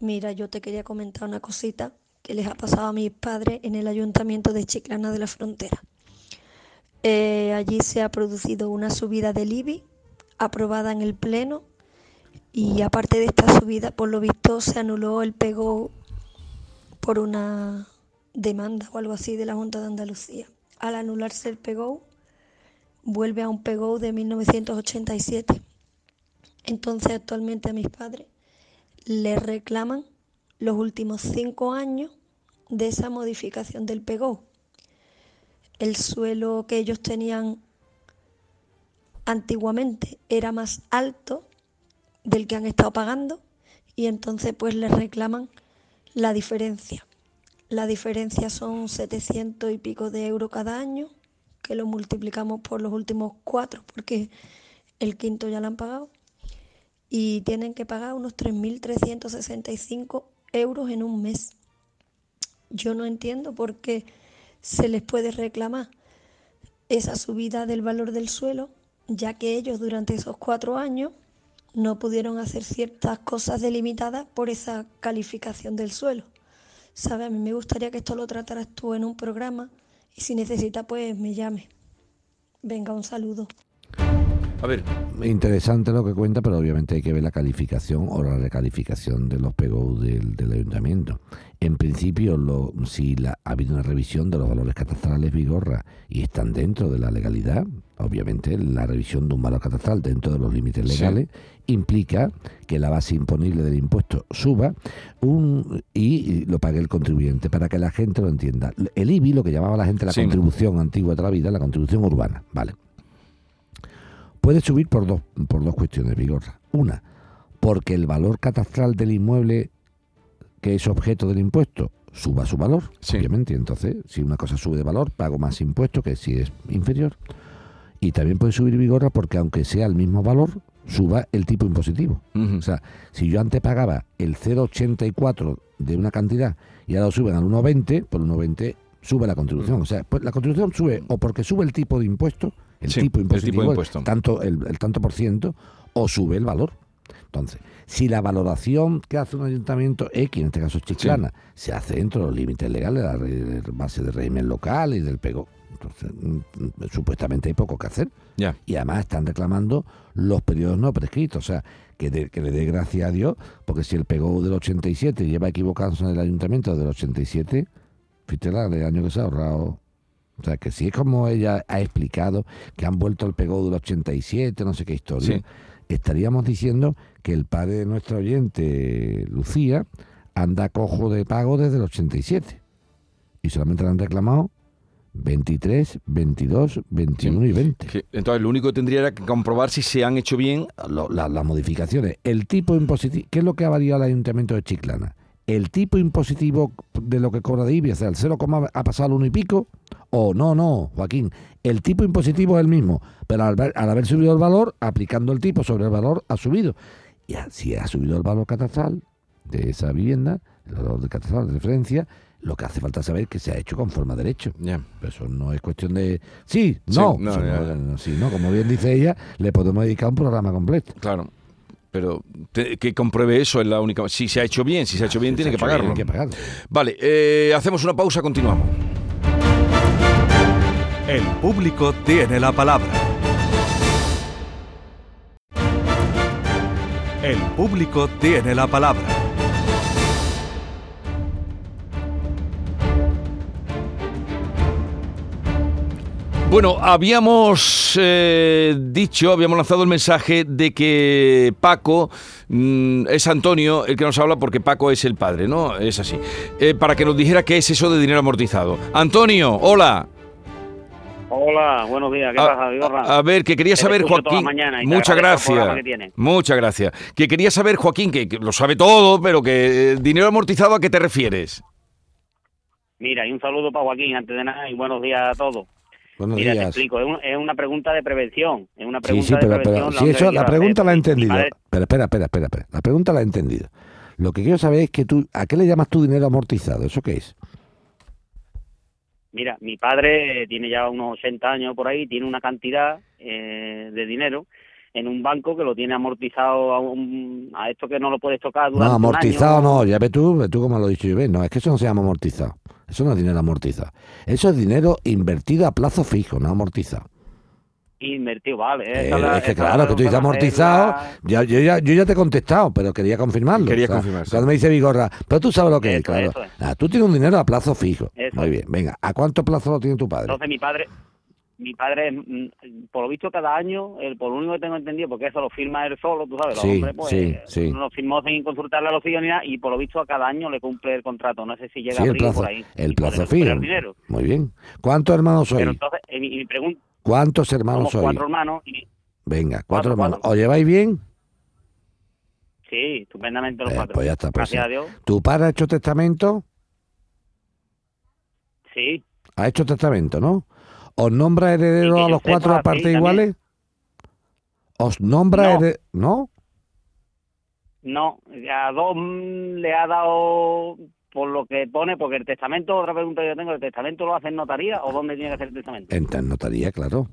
S10: Mira, yo te quería comentar una cosita que les ha pasado a mis padres en el ayuntamiento de Chiclana de la Frontera. Eh, allí se ha producido una subida del IBI aprobada en el Pleno y aparte de esta subida, por lo visto, se anuló el pego por una demanda o algo así de la Junta de Andalucía. Al anularse el pego, vuelve a un pego de 1987. Entonces actualmente a mis padres les reclaman los últimos cinco años de esa modificación del PEGO. El suelo que ellos tenían antiguamente era más alto del que han estado pagando y entonces pues les reclaman la diferencia. La diferencia son 700 y pico de euros cada año, que lo multiplicamos por los últimos cuatro, porque el quinto ya lo han pagado y tienen que pagar unos 3.365 euros en un mes. Yo no entiendo por qué se les puede reclamar esa subida del valor del suelo, ya que ellos durante esos cuatro años no pudieron hacer ciertas cosas delimitadas por esa calificación del suelo. ¿Sabe? A mí me gustaría que esto lo trataras tú en un programa y si necesita pues me llame. Venga, un saludo.
S5: A ver.
S6: Interesante lo que cuenta, pero obviamente hay que ver la calificación o la recalificación de los PGO del, del ayuntamiento. En principio, lo, si la, ha habido una revisión de los valores catastrales Vigorra y están dentro de la legalidad, obviamente la revisión de un valor catastral dentro de los límites
S5: Sí.
S6: legales implica que la base imponible del impuesto suba un, y lo pague el contribuyente, para que la gente lo entienda. El IBI, lo que llamaba la gente la
S5: Sí.
S6: contribución antigua de la vida, la contribución urbana, ¿vale? Puede subir por dos, por dos cuestiones, Vigorra. Una, porque el valor catastral del inmueble que es objeto del impuesto suba su valor, obviamente. y Entonces, si una cosa sube de valor, pago más impuesto que si es inferior. Y también puede subir Vigorra porque aunque sea el mismo valor, suba el tipo impositivo. O sea, si yo antes pagaba el 0,84 de una cantidad y ahora lo suben al 1,20, por 1,20 sube la contribución. O sea, pues la contribución sube o porque sube el tipo de impuesto, el
S5: Sí,
S6: tipo
S5: el tipo de
S6: impositivo, el
S5: impuesto.
S6: tanto, el, el tanto por ciento, o sube el valor. Entonces, si la valoración que hace un ayuntamiento X, en este caso Chiclana, se hace dentro de los límites legales, de la base de régimen local y del PEGO, entonces mm, supuestamente hay poco que hacer.
S5: Ya.
S6: Y además están reclamando los periodos no prescritos. O sea, que, de- que le dé gracia a Dios, porque si el PEGO del 87 lleva equivocándose en el ayuntamiento del 87, fíjate de año que se ha ahorrado. O sea, que si es como ella ha explicado, que han vuelto al PEGO del 87, no sé qué historia,
S5: Sí.
S6: estaríamos diciendo que el padre de nuestra oyente, Lucía, anda cojo de pago desde el 87. Y solamente le han reclamado 23, 22, 21 y 20.
S5: Que- entonces, lo único que tendría era que comprobar si se han hecho bien.
S6: Lo- la- las modificaciones. El tipo impositivo, ¿qué es lo que ha variado el ayuntamiento de Chiclana? El tipo impositivo de lo que cobra de IBI, o sea, el 0, ha pasado al 1 y pico, o no, no, Joaquín, el tipo impositivo es el mismo, pero al, al haber subido el valor, aplicando el tipo sobre el valor, ha subido. Y si ha subido el valor catastral de esa vivienda, el valor de catastral de referencia, lo que hace falta saber es que se ha hecho conforme a derecho. Pero eso no es cuestión de... Sí,
S5: Sí,
S6: no,
S5: no,
S6: eso
S5: ya.
S6: no, no, sí, no, como bien dice ella, le podemos dedicar un programa completo.
S5: Claro. Pero te- que compruebe eso es la única. Si se ha hecho bien, si se ha hecho bien,
S6: si se
S5: tiene que
S6: bien,
S5: pagarlo.
S6: hay que pagarlo.
S5: Vale, eh, hacemos una pausa, continuamos.
S11: El público tiene la palabra. El público tiene la palabra.
S5: Bueno, habíamos eh, dicho, habíamos lanzado el mensaje de que Paco mm, es Antonio el que nos habla porque Paco es el padre, ¿no? Es así. Eh, para que nos dijera qué es eso de dinero amortizado. Antonio, hola.
S12: Hola, buenos días. ¿Qué
S5: A-
S12: pasa?
S5: A ver, que quería saber, Joaquín. Muchas gracias.
S12: que.
S5: Muchas gracias. Que quería saber, Joaquín, que, que lo sabe todo, pero que eh, dinero amortizado, ¿a qué te refieres?
S12: Mira, y un saludo para Joaquín antes de nada y buenos días a todos.
S6: Buenos
S12: Mira, te
S6: días.
S12: explico. Es, un- es una pregunta de prevención. Es una
S6: Sí,
S12: pregunta
S6: sí,
S12: de
S6: pero,
S12: prevención.
S6: pero
S12: la
S6: si eso, la pregunta la he entendido. Pero espera, espera, espera, espera. La pregunta la he entendido. Lo que quiero saber es que tú, ¿a qué le llamas tu dinero amortizado? ¿Eso qué es?
S12: Mira, mi padre tiene ya unos 80 años por ahí, tiene una cantidad eh, de dinero en un banco que lo tiene amortizado a, un- a esto que no lo puedes tocar durante
S6: No,
S12: un
S6: amortizado
S12: año.
S6: no, ya ves tú, ves tú como lo he dicho yo, ves, no, es que eso no se llama amortizado. Eso no es dinero amortizado. Eso es dinero invertido a plazo fijo, no amortizado.
S12: Invertido, vale.
S6: Eh,
S12: la-
S6: es que claro,
S12: la
S6: que tú dices amortizado,
S12: la-
S6: ya, yo, ya, yo ya te he contestado, pero quería confirmarlo.
S5: Quería
S6: O sea,
S5: confirmar, sí.
S6: Cuando me dice Vigorra, pero tú sabes lo que es, claro.
S12: es.
S6: Tú tienes un dinero a plazo fijo.
S12: Eso
S6: Muy bien, venga, ¿a cuánto plazo lo tiene tu padre?
S12: Entonces mi padre, mi padre, mm, por lo visto cada año, el, por lo único que tengo entendido, porque eso lo firma él solo, tú sabes, los
S6: Sí,
S12: hombres, pues
S6: sí, sí.
S12: no lo firmó sin consultarle a los hijos ni nada, y por lo visto a cada año le cumple el contrato. No sé si llega
S6: Sí,
S12: a o
S6: plazo,
S12: por ahí.
S6: el plazo fijo. Muy bien. ¿Cuántos hermanos
S12: Pero
S6: sois?
S12: entonces, eh, mi, mi pregunta,
S6: ¿Cuántos hermanos sois?
S12: cuatro hermanos, y
S6: Venga, cuatro,
S12: Cuatro,
S6: hermanos.
S12: cuatro.
S6: ¿Os lleváis bien?
S12: sí, estupendamente los
S6: Eh,
S12: cuatro.
S6: pues ya está. pues
S12: Gracias
S6: sí.
S12: a Dios.
S6: ¿Tu padre ha hecho testamento?
S12: Sí,
S6: Ha hecho testamento, ¿no? ¿Os nombra heredero a los cuatro a partes iguales? ¿Os nombra
S12: No.
S6: heredero? ¿No?
S12: no, a dos le ha dado por lo que pone, porque el testamento, otra pregunta que yo tengo, ¿el testamento lo hace en notaría o dónde tiene que hacer el testamento?
S6: En en notaría, claro.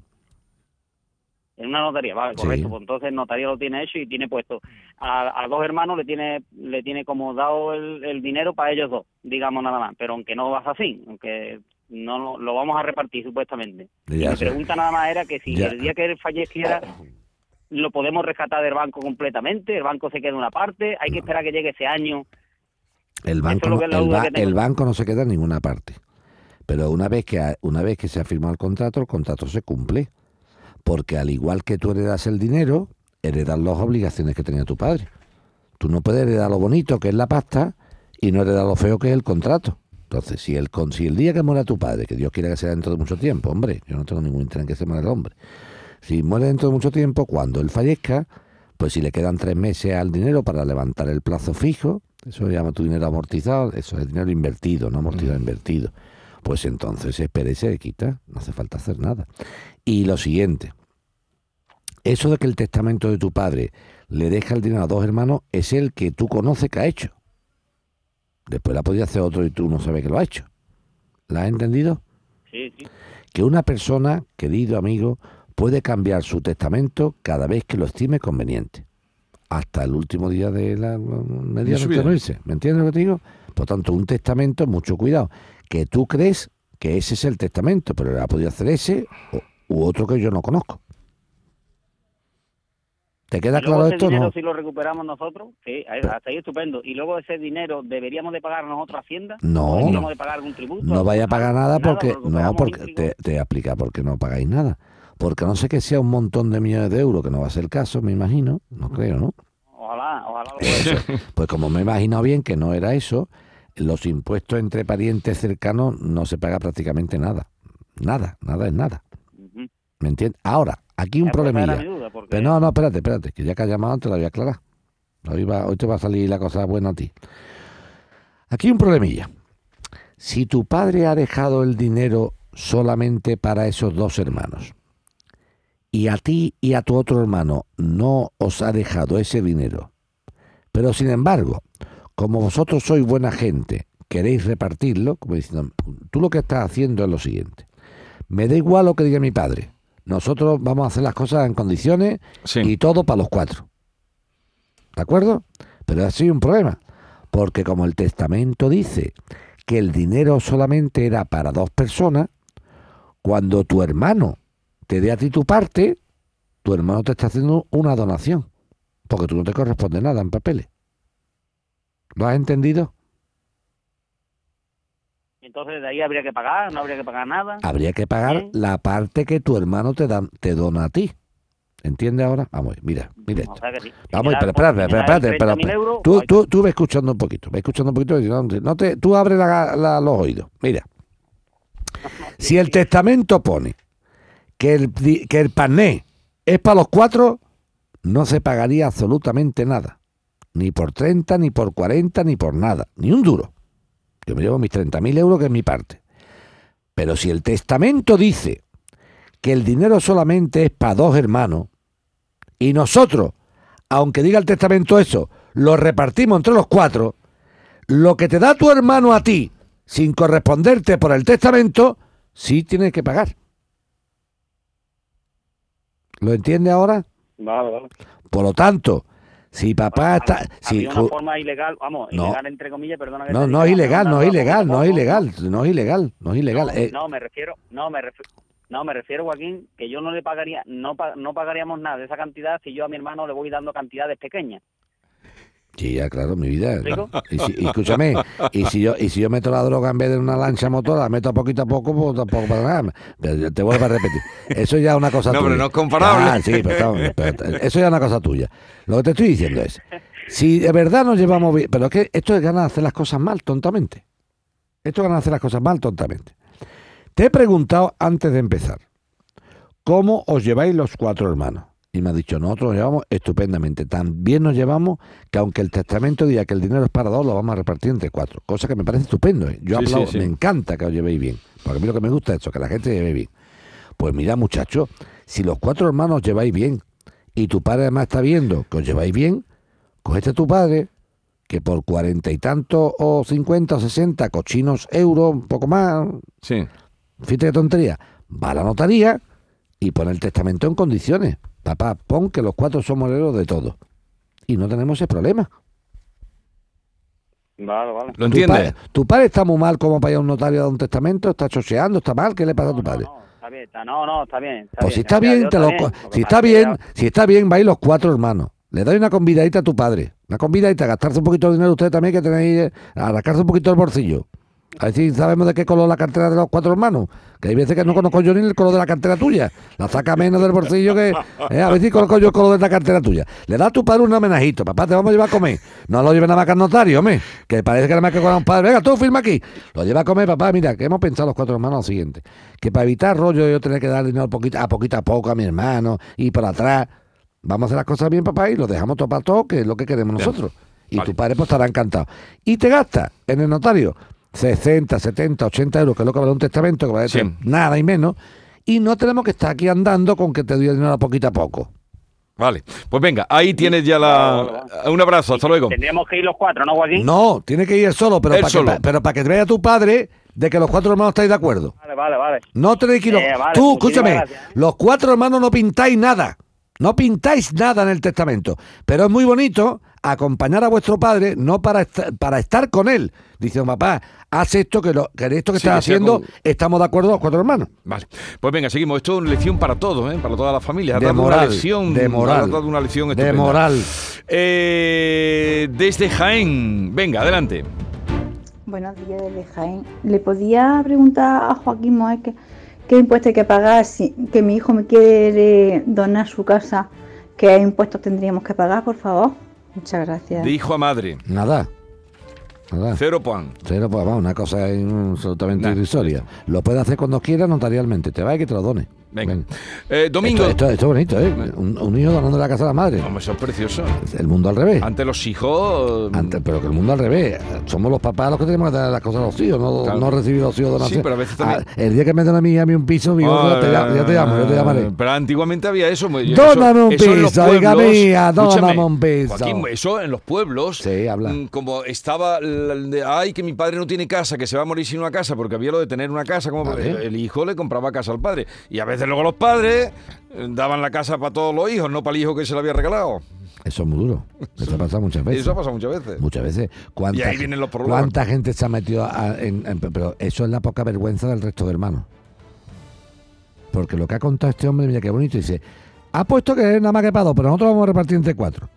S12: En una notaría, vale,
S6: Sí.
S12: correcto. Pues entonces notaría lo tiene hecho y tiene puesto a, a dos hermanos le tiene le tiene como dado el, el dinero para ellos dos, digamos nada más. Pero aunque no va así, aunque no lo, vamos a repartir supuestamente. Y
S6: sé.
S12: pregunta nada más era que si
S6: Ya.
S12: el día que él falleciera lo podemos rescatar del banco completamente, el banco se queda una parte, hay que esperar que llegue ese año.
S6: El banco,
S12: es
S6: no,
S12: la
S6: el, ba- banco no se queda en ninguna parte. Pero una vez que ha- una vez que se ha firmado el contrato, el contrato se cumple. Porque al igual que tú heredas el dinero, heredas las obligaciones que tenía tu padre. Tú no puedes heredar lo bonito que es la pasta y no heredar lo feo que es el contrato. Entonces, si el, con- si el día que muera tu padre, que Dios quiera que sea dentro de mucho tiempo, hombre, yo no tengo ningún interés en que se muera el hombre. Si muere dentro de mucho tiempo, cuando él fallezca, pues si le quedan tres meses al dinero para levantar el plazo fijo, eso se llama tu dinero amortizado, eso es dinero invertido, no amortizado, invertido. Pues entonces espere y se le quita, no hace falta hacer nada. Y lo siguiente, eso de que el testamento de tu padre le deja el dinero a dos hermanos es el que tú conoces que ha hecho. Después la podía hacer otro y tú no sabes que lo ha hecho. ¿La has entendido?
S12: Sí, sí.
S6: que una persona, querido amigo, puede cambiar su testamento cada vez que lo estime conveniente. Hasta el último día de la morirse. ¿Me entiendes lo que te digo? Por tanto, un testamento, mucho cuidado. Que tú crees que ese es el testamento, pero ha podido hacer ese o- u otro que yo no conozco. ¿Te queda claro
S12: ese
S6: esto
S12: dinero,
S6: no?
S12: si lo recuperamos nosotros, sí, hasta ahí estupendo. Y luego ese dinero, ¿deberíamos de pagar nosotros Hacienda?
S6: No.
S12: ¿O ¿Deberíamos de pagar algún tributo?
S6: No vaya a pagar nada porque no porque te, te explica por qué no pagáis nada. Porque a no sé que sea un montón de millones de euros, que no va a ser el caso, me imagino, no creo, ¿no?
S12: Ojalá, ojalá lo fuera.
S6: Pues como me he imaginado bien que no era eso, los impuestos entre parientes cercanos no se paga prácticamente nada. Nada, nada es nada. ¿Me entiendes? Ahora, aquí un problemilla. Pero no, no, espérate, espérate, que ya que has llamado te lo voy a aclarar. Hoy, va- hoy te va a salir la cosa buena a ti. Aquí un problemilla. Si tu padre ha dejado el dinero solamente para esos dos hermanos y a ti y a tu otro hermano no os ha dejado ese dinero, pero sin embargo, como vosotros sois buena gente, queréis repartirlo, como diciendo, tú lo que estás haciendo es lo siguiente. Me da igual lo que diga mi padre. Nosotros vamos a hacer las cosas en condiciones y todo para los cuatro. ¿De acuerdo? Pero ha sido un problema. Porque como el testamento dice que el dinero solamente era para dos personas, cuando tu hermano te dé a ti tu parte, tu hermano te está haciendo una donación. Porque tú no te corresponde nada en papeles. ¿Lo has entendido?
S12: Entonces de ahí habría que pagar, no habría que pagar nada.
S6: Habría que pagar la parte que tu hermano te, da, te dona a ti. ¿Entiendes ahora? Vamos, mira, mira
S12: O
S6: esto.
S12: sea que sí.
S6: Vamos, pero espérate, espérate, espérate, espérate,
S12: 30.000 euros,
S6: Tú,
S12: pues-
S6: tú, tú ve escuchando un poquito, ve escuchando un poquito. No, no te, tú abre la- la- los oídos. Mira, si el testamento pone que el, que el pané es para los cuatro, no se pagaría absolutamente nada. Ni por 30, ni por 40, ni por nada. Ni un duro. Yo me llevo mis 30.000 euros, que es mi parte. Pero si el testamento dice que el dinero solamente es para dos hermanos, y nosotros, aunque diga el testamento eso, lo repartimos entre los cuatro, lo que te da tu hermano a ti, sin corresponderte por el testamento, sí tienes que pagar. ¿Lo entiende ahora?
S12: Vale, vale.
S6: Por lo tanto, si papá está... Si,
S12: una forma ilegal, vamos,
S6: No.
S12: ilegal entre comillas, perdona que
S6: no, no es ilegal, no es ilegal, no es ilegal, no es ilegal, no es ilegal. Eh,
S12: No, me refiero, no me refiero, no me refiero Joaquín, que yo no le pagaría, no pa- no pagaríamos nada de esa cantidad si yo a mi hermano le voy dando cantidades pequeñas.
S6: Sí, ya, claro, mi vida. Y, si- y escúchame, y si yo y si yo meto la droga en vez de una lancha motor, la meto poquito a poco, pues tampoco para nada. Pero Te vuelvo a repetir. Eso ya es una cosa
S5: No,
S6: tuya.
S5: pero no es comparable.
S6: Ah, sí, pero, estamos- pero eso ya es una cosa tuya. Lo que te estoy diciendo es, si de verdad nos llevamos bien, pero es que esto es ganas de hacer las cosas mal, tontamente. Esto es ganas de hacer las cosas mal, tontamente. Te he preguntado antes de empezar, ¿cómo os lleváis los cuatro hermanos? Y me ha dicho, nosotros nos llevamos estupendamente. Tan bien nos llevamos que aunque el testamento diga que el dinero es para dos, lo vamos a repartir entre cuatro. Cosa que me parece estupendo. ¿eh? Yo
S5: Sí,
S6: aplaudo,
S5: sí, sí.
S6: me encanta que os llevéis bien. Porque a mí lo que me gusta es eso, que la gente se lleve bien. Pues mira, muchachos, si los cuatro hermanos os lleváis bien y tu padre además está viendo que os lleváis bien, cogete a tu padre, que por cuarenta y tantos o cincuenta o sesenta cochinos euros, un poco más,
S5: Sí.
S6: fíjate qué tontería, va a la notaría y pone el testamento en condiciones. Papá, pon que los cuatro somos herederos de todo. Y no tenemos ese problema.
S12: Vale, vale.
S6: ¿Tu padre, ¿Tu padre está muy mal como para ir a un notario a dar un testamento? ¿Está chocheando? ¿Está mal? ¿Qué le pasa a tu padre?
S12: Está está bien, está, no, no, está bien. Está
S6: Pues si está bien, te lo.
S12: Lo
S6: si está bien, si está bien, vais los cuatro hermanos. Le dais una convidadita a tu padre. Una convidadita, gastarse un poquito de dinero usted también, que tenéis, eh, a rascarse un poquito el bolsillo. A ver si sabemos de qué color la cartera de los cuatro hermanos. Que hay veces que no conozco yo ni el color de la cartera tuya. La saca menos del bolsillo que. eh, a ver si conozco yo el color de la cartera tuya. Le da a tu padre un homenajito. Papá, te vamos a llevar a comer. No lo lleve nada más que al notario, hombre. Que parece que nada más que con un padre. Venga, tú firma aquí. Lo lleva a comer, papá. Mira, que hemos pensado los cuatro hermanos lo siguiente. Que para evitar rollo yo tener que dar dinero poquito, a poquito a poco a mi hermano y por atrás. Vamos a hacer las cosas bien, papá, y lo dejamos todo para todo, que es lo que queremos nosotros. Y tu padre pues estará encantado. Y te gasta en el notario 60, 70, 80 euros, que es lo que vale un testamento, que vale
S5: Sí.
S6: nada y menos. Y no tenemos que estar aquí andando con que te doy el dinero a poquito a poco.
S5: Vale, pues venga, ahí tienes ya la... Un abrazo, hasta luego.
S12: Tendríamos que ir los cuatro, ¿no, Joaquín?
S6: No, tiene que ir él solo, pero
S5: Él
S6: para que,
S5: solo.
S6: pa- pero para que te vea tu padre de que los cuatro hermanos estáis de acuerdo.
S12: Vale, vale, vale.
S6: No tenéis que ir.
S12: Eh, vale,
S6: Tú, escúchame,
S12: gracias.
S6: los cuatro hermanos no pintáis nada. No pintáis nada en el testamento. Pero es muy bonito acompañar a vuestro padre, no para, esta- para estar con él. Diciendo, papá, haz esto que, lo, que esto que
S5: Sí,
S6: estás
S5: que
S6: haciendo,
S5: con-
S6: estamos de acuerdo los cuatro hermanos.
S5: Vale, pues venga, seguimos. Esto es una lección para todos, ¿eh? para toda la familia. Ha
S6: De
S5: dado
S6: moral,
S5: una lección,
S6: de moral,
S5: ha dado una lección
S6: de
S5: estupenda.
S6: moral.
S5: Eh, desde Jaén, venga, adelante.
S13: Buenos días desde Jaén. ¿Le podía preguntar a Joaquín Moé qué, qué impuesto hay que pagar si que mi hijo me quiere donar su casa? ¿Qué impuestos tendríamos que pagar, por favor? Muchas gracias.
S5: De hijo a madre.
S6: Nada. Nada.
S5: Cero pan.
S6: Cero, vamos, una cosa absolutamente irrisoria. Lo puede hacer cuando quiera notarialmente. Te va y que te lo done.
S5: Venga. Eh, domingo.
S6: Esto, esto- esto es bonito, ¿eh? Un, un hijo donando la casa a la madre.
S5: Hombre, eso es precioso.
S6: El mundo al revés.
S5: Ante los hijos.
S6: Antes, pero que el mundo al revés. Somos los papás los que tenemos que dar las cosas a los hijos, no,
S5: Claro.
S6: no recibir los hijos donación.
S5: Sí, pero a veces también-
S6: Ah, el día que me den a mí, a mí un piso, digo,
S5: Ah,
S6: ya, te, llamo, ya te llamo, yo te llamaré.
S5: Pero antiguamente había eso. eso-
S6: Dóname un
S5: eso
S6: piso,
S5: pueblos-
S6: mía, dóname un piso.
S5: Joaquín, eso en los pueblos. mm, Como estaba. de, Ay, que mi padre no tiene casa, que se va a morir sin una casa, porque había lo de tener una casa. como
S6: Vale.
S5: el, el hijo le compraba casa al padre. Y a veces luego los padres eh, daban la casa para todos los hijos, no para el hijo que se le había regalado.
S6: Eso es muy duro. Eso ha pasado muchas veces.
S5: Eso ha pasado muchas veces.
S6: Muchas veces. ¿Cuánta,
S5: Y ahí vienen los problemas.
S6: ¿Cuánta gente se ha metido a- en, en- Pero eso es la poca vergüenza del resto de hermanos. Porque lo que ha contado este hombre, mira qué bonito, dice, ha puesto que es nada más que para dos, pero nosotros vamos a repartir entre cuatro.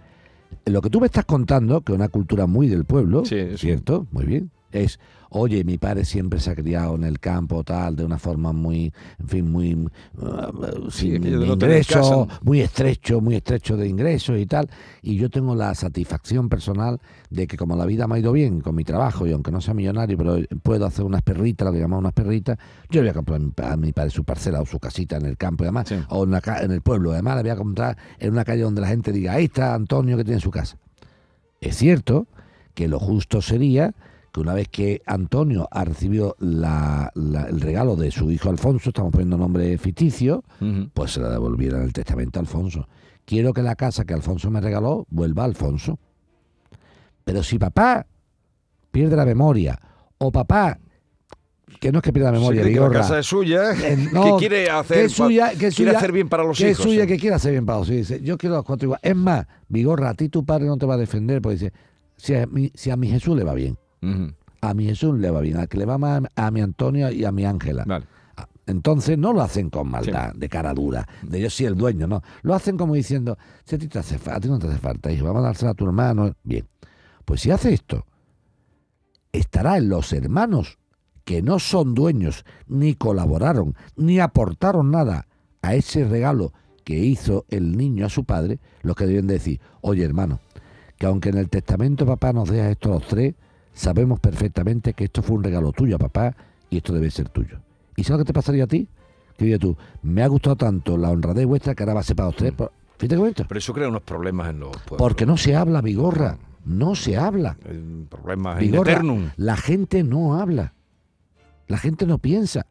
S6: Lo que tú me estás contando, que es una cultura muy del pueblo, ¿cierto? Muy bien. Es, oye, mi padre siempre se ha criado en el campo, tal, de una forma muy, en fin, muy, uh, sin
S5: de casa.
S6: muy estrecho, muy estrecho de ingresos y tal. Y yo tengo la satisfacción personal de que como la vida me ha ido bien con mi trabajo y aunque no sea millonario, pero puedo hacer unas perritas, lo que llamamos unas perritas, yo le voy a comprar a mi padre su parcela o su casita en el campo y demás, o en, la en el pueblo. Además, le voy a comprar en una calle donde la gente diga, ahí está Antonio que tiene su casa. Es cierto que lo justo sería que una vez que Antonio ha recibido la- la- el regalo de su hijo Alfonso, estamos poniendo nombre ficticio, pues se la devolviera en el testamento a Alfonso. Quiero que la casa que Alfonso me regaló vuelva a Alfonso. Pero si papá pierde la memoria, o papá, que no es que pierda memoria,
S5: cree que la casa es suya,
S6: eh,
S5: que quiere hacer
S6: que suya,
S5: quiere
S6: suya-
S5: hacer bien para los
S6: que
S5: hijos.
S6: es suya,
S5: sí.
S6: que quiere hacer bien para los hijos. Dice, yo quiero los cuatro igual. Es más, Vigorra, a ti tu padre no te va a defender, porque dice, si a mi, si a mi Jesús le va bien, a mi Jesús le va bien, al que le va mal a mi Antonio y a mi Ángela. Ah, Entonces no lo hacen con maldad, de cara dura, de yo soy el dueño, no. Lo hacen como diciendo, si a ti, te hace, a ti no te hace falta, hijo, vamos a dársela a tu hermano. Bien, pues si hace esto, estará en los hermanos que no son dueños, ni colaboraron, ni aportaron nada a ese regalo que hizo el niño a su padre, los que deben decir, oye hermano, que aunque en el testamento papá nos deja esto a los tres, sabemos perfectamente que esto fue un regalo tuyo a papá y esto debe ser tuyo. ¿Y sabes lo que te pasaría a ti? Que dirías tú, me ha gustado tanto la honradez vuestra que ahora va a ser para por- Fíjate qué bonito.
S5: Pero eso crea unos problemas en los pueblos.
S6: Porque no se habla, Vigorra. No se habla.
S5: Problemas in
S6: Vigorra,
S5: eternum.
S6: la gente no habla. La gente no piensa.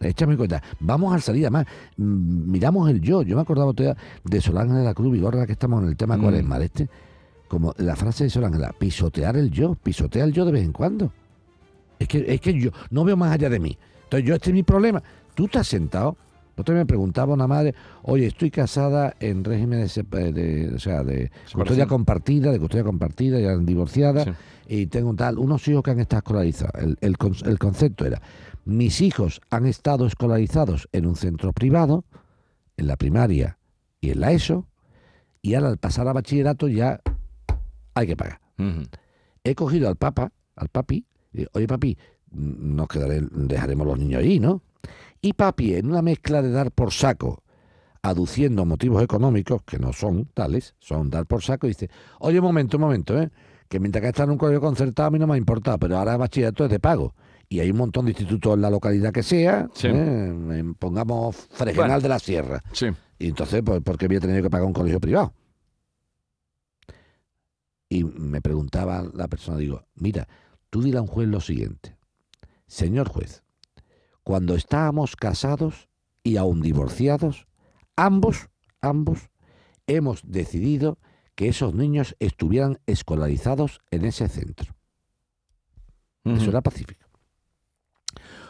S6: Échame cuenta. Vamos al salir, además, mm, miramos el yo. Yo me acordaba día de Solange de la Cruz Vigorra, que estamos en el tema
S5: Mm.
S6: cuaresma de este. Como la frase de Solange, la pisotear el yo. Pisotea el yo de vez en cuando. Es que, es que yo no veo más allá de mí. Entonces, yo, este es mi problema. Tú estás sentado. Otro me preguntaba una madre, oye, estoy casada en régimen de, o sea, de custodia compartida, de custodia compartida, ya divorciada, y tengo tal, unos hijos que han estado escolarizados. El, el el concepto era, mis hijos han estado escolarizados en un centro privado, en la primaria y en la ESO, y ahora al pasar a bachillerato ya hay que pagar. He cogido al papa, al papi, y digo, oye papi, nos quedaré, dejaremos los niños ahí, ¿no? Y papi, en una mezcla de dar por saco, aduciendo motivos económicos, que no son tales, son dar por saco, dice, oye, un momento, un momento, ¿eh? que mientras que está en un colegio concertado a mí no me ha importado, pero ahora el bachillerato es de pago. Y hay un montón de institutos en la localidad que sea,
S5: Sí.
S6: ¿eh? Pongamos Fregenal
S5: Bueno.
S6: de la Sierra.
S5: Sí.
S6: Y entonces, pues, ¿por qué voy a tener que pagar un colegio privado? Y me preguntaba la persona, digo, mira, tú dile a un juez lo siguiente. Señor juez, cuando estábamos casados y aún divorciados, ambos, ambos, hemos decidido que esos niños estuvieran escolarizados en ese centro. Eso era pacífico.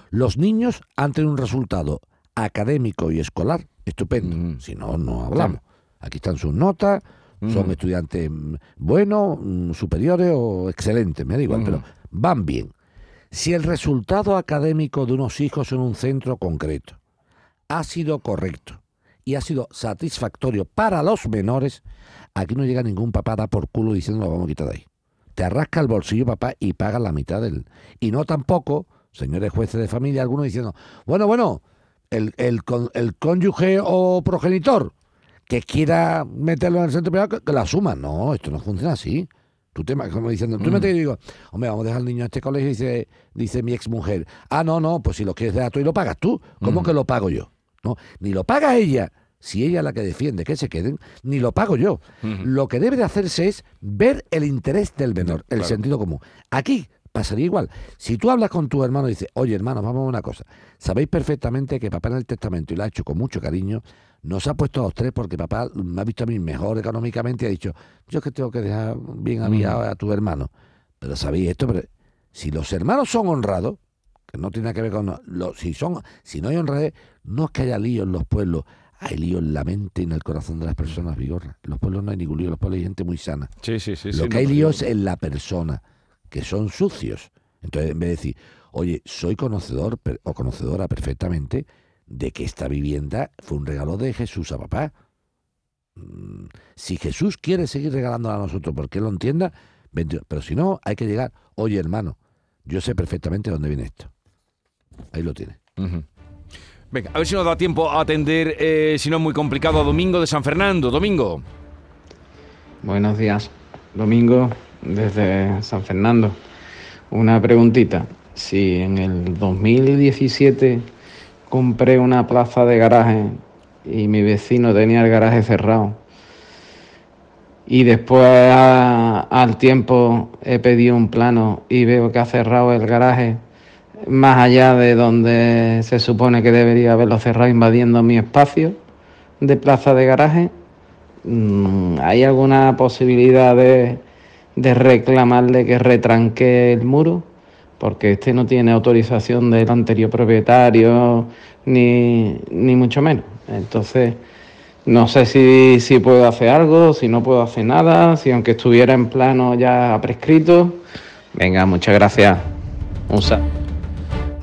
S6: Los niños han tenido un resultado académico y escolar estupendo. Si no, no hablamos. Aquí están sus notas, son estudiantes mm, buenos, mm, superiores o excelentes, me da igual, pero van bien. Si el resultado académico de unos hijos en un centro concreto ha sido correcto y ha sido satisfactorio para los menores, aquí no llega ningún papá a dar por culo diciendo lo vamos a quitar de ahí. Te arrasca el bolsillo, papá, y paga la mitad del. Y no tampoco, señores jueces de familia, algunos diciendo, bueno, bueno, el, el, con- el cónyuge o progenitor que quiera meterlo en el centro privado, que, que lo asuma. No, esto no funciona así. Tú te como diciendo, tú
S5: Mm.
S6: me te digo, hombre, vamos a dejar al niño a este colegio y dice, dice mi ex mujer, ah, no, no, pues si lo quieres dejar tú y lo pagas tú, ¿cómo
S5: Mm.
S6: que lo pago yo? No, ni lo paga ella, si ella es la que defiende que se queden, ni lo pago yo. Lo que debe de hacerse es ver el interés del menor, el
S5: Claro.
S6: sentido común. Aquí pasaría igual. Si tú hablas con tu hermano y dices, oye hermano, vamos a una cosa, sabéis perfectamente que papá en el testamento, y lo ha hecho con mucho cariño, nos ha puesto a los tres porque papá me ha visto a mí mejor económicamente y ha dicho, yo es que tengo que dejar bien aviado a tu hermano. Pero sabéis esto, pero si los hermanos son honrados, que no tiene nada que ver con... lo- si, son, si no hay honradez, no es que haya lío en los pueblos, hay lío en la mente y en el corazón de las personas, Vigorra. En los pueblos no hay ningún lío, en los pueblos hay gente muy sana.
S5: Sí, sí, sí.
S6: Lo
S5: sí,
S6: que
S5: no,
S6: hay lío es en la persona, que son sucios. Entonces, en vez de decir, oye, soy conocedor o conocedora perfectamente de que esta vivienda fue un regalo de Jesús a papá. Mm, Si Jesús quiere seguir regalándola a nosotros porque Él lo entienda, pero si no, hay que llegar, oye hermano, yo sé perfectamente dónde viene esto. Ahí lo tiene.
S5: Venga, a ver si nos da tiempo a atender, eh, si no es muy complicado, a Domingo de San Fernando. Domingo.
S14: Buenos días. Domingo desde San Fernando. Una preguntita. Si en el 2017 compré una plaza de garaje y mi vecino tenía el garaje cerrado y después al tiempo he pedido un plano y veo que ha cerrado el garaje más allá de donde se supone que debería haberlo cerrado invadiendo mi espacio de plaza de garaje, Mm, ¿Hay alguna posibilidad de, de reclamarle que retranque el muro? Porque este no tiene autorización del anterior propietario, ni, ni mucho menos. Entonces, no sé si, si puedo hacer algo, si no puedo hacer nada, si aunque estuviera en plano ya prescrito. Venga, muchas gracias. Un saludo.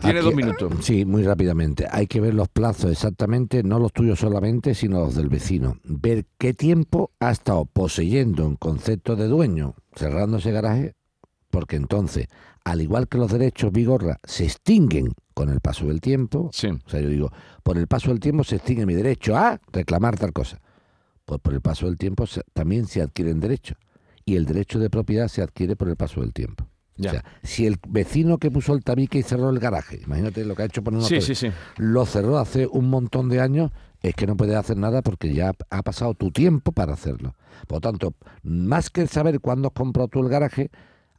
S5: Tiene dos minutos.
S6: Sí, muy rápidamente. Hay que ver los plazos exactamente, no los tuyos solamente, sino los del vecino. Ver qué tiempo ha estado poseyendo en concepto de dueño, cerrando ese garaje, porque entonces, al igual que los derechos Vigorra, se extinguen con el paso del tiempo. O sea, yo digo, por el paso del tiempo se extingue mi derecho a reclamar tal cosa. Pues por el paso del tiempo se- también se adquieren derechos. Y el derecho de propiedad se adquiere por el paso del tiempo.
S5: Ya.
S6: O sea, si el vecino que puso el tabique y cerró el garaje, imagínate lo que ha hecho una
S5: Sí, sí, sí.
S6: lo cerró hace un montón de años, es que no puedes hacer nada porque ya ha pasado tu tiempo para hacerlo. Por lo tanto, más que saber cuándo compró tú el garaje,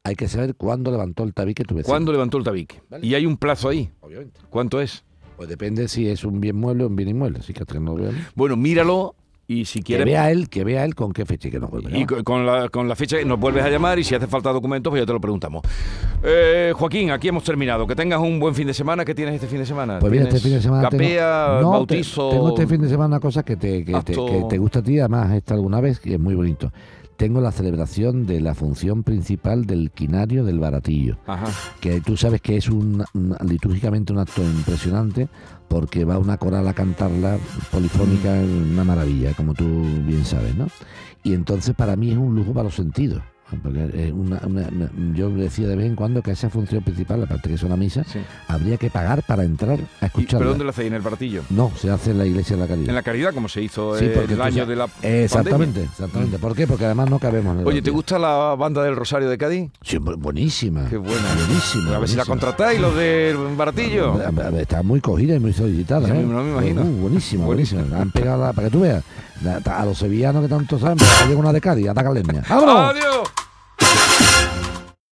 S6: hay que saber cuándo levantó el tabique tu vecino.
S5: ¿Cuándo levantó el tabique? Y hay un plazo ahí.
S6: Obviamente.
S5: ¿Cuánto es?
S6: Pues depende si es un bien mueble o un bien inmueble. Así que hasta que no lo veamos.
S5: Bueno, míralo y si
S6: Que
S5: quieres...
S6: vea él, que vea él con qué fecha y que no vuelve.
S5: Y co- con la, con la fecha nos vuelves a llamar y si hace falta documentos, pues ya te lo preguntamos. Eh, Joaquín, aquí hemos terminado. Que tengas un buen fin de semana. ¿Qué tienes este fin de semana?
S6: Pues mira, este
S5: ¿Tienes
S6: fin de semana tengo-
S5: Capea,
S6: No, te-
S5: bautizo...
S6: tengo este fin de semana una cosa que te, que, te, que te gusta a ti, además esta alguna vez, que es muy bonito. Tengo la celebración de la función principal del quinario del baratillo. Que tú sabes que es un, un- litúrgicamente un acto impresionante porque va una coral a cantarla polifónica, una maravilla, como tú bien sabes, ¿no? Y entonces para mí es un lujo para los sentidos. Porque es una- una- una- yo decía de vez en cuando que esa función principal, aparte que es una misa, habría que pagar para entrar a
S5: ¿Y,
S6: escucharla.
S5: ¿Pero dónde lo hacéis? ¿En el baratillo?
S6: No, se hace en la iglesia de la caridad.
S5: En la caridad, como se hizo
S6: Sí,
S5: eh, el año de la
S6: Exactamente,
S5: pandemia.
S6: exactamente. ¿Por qué? Porque además no cabemos en el
S5: Oye, ¿te gusta la banda del Rosario de Cádiz?
S6: Sí, bu- buenísima.
S5: Qué buena.
S6: Buenísima.
S5: A ver si la contratáis, los del baratillo.
S6: A ver, Está muy cogida y muy solicitada.
S5: Sí,
S6: ¿eh?
S5: no me imagino.
S6: Uh, buenísima, buenísima. Han pegado la- para que tú veas. la- a los sevillanos que tanto saben, llega una de Cádiz, a leña. ¡Vámonos!
S5: ¡Adiós!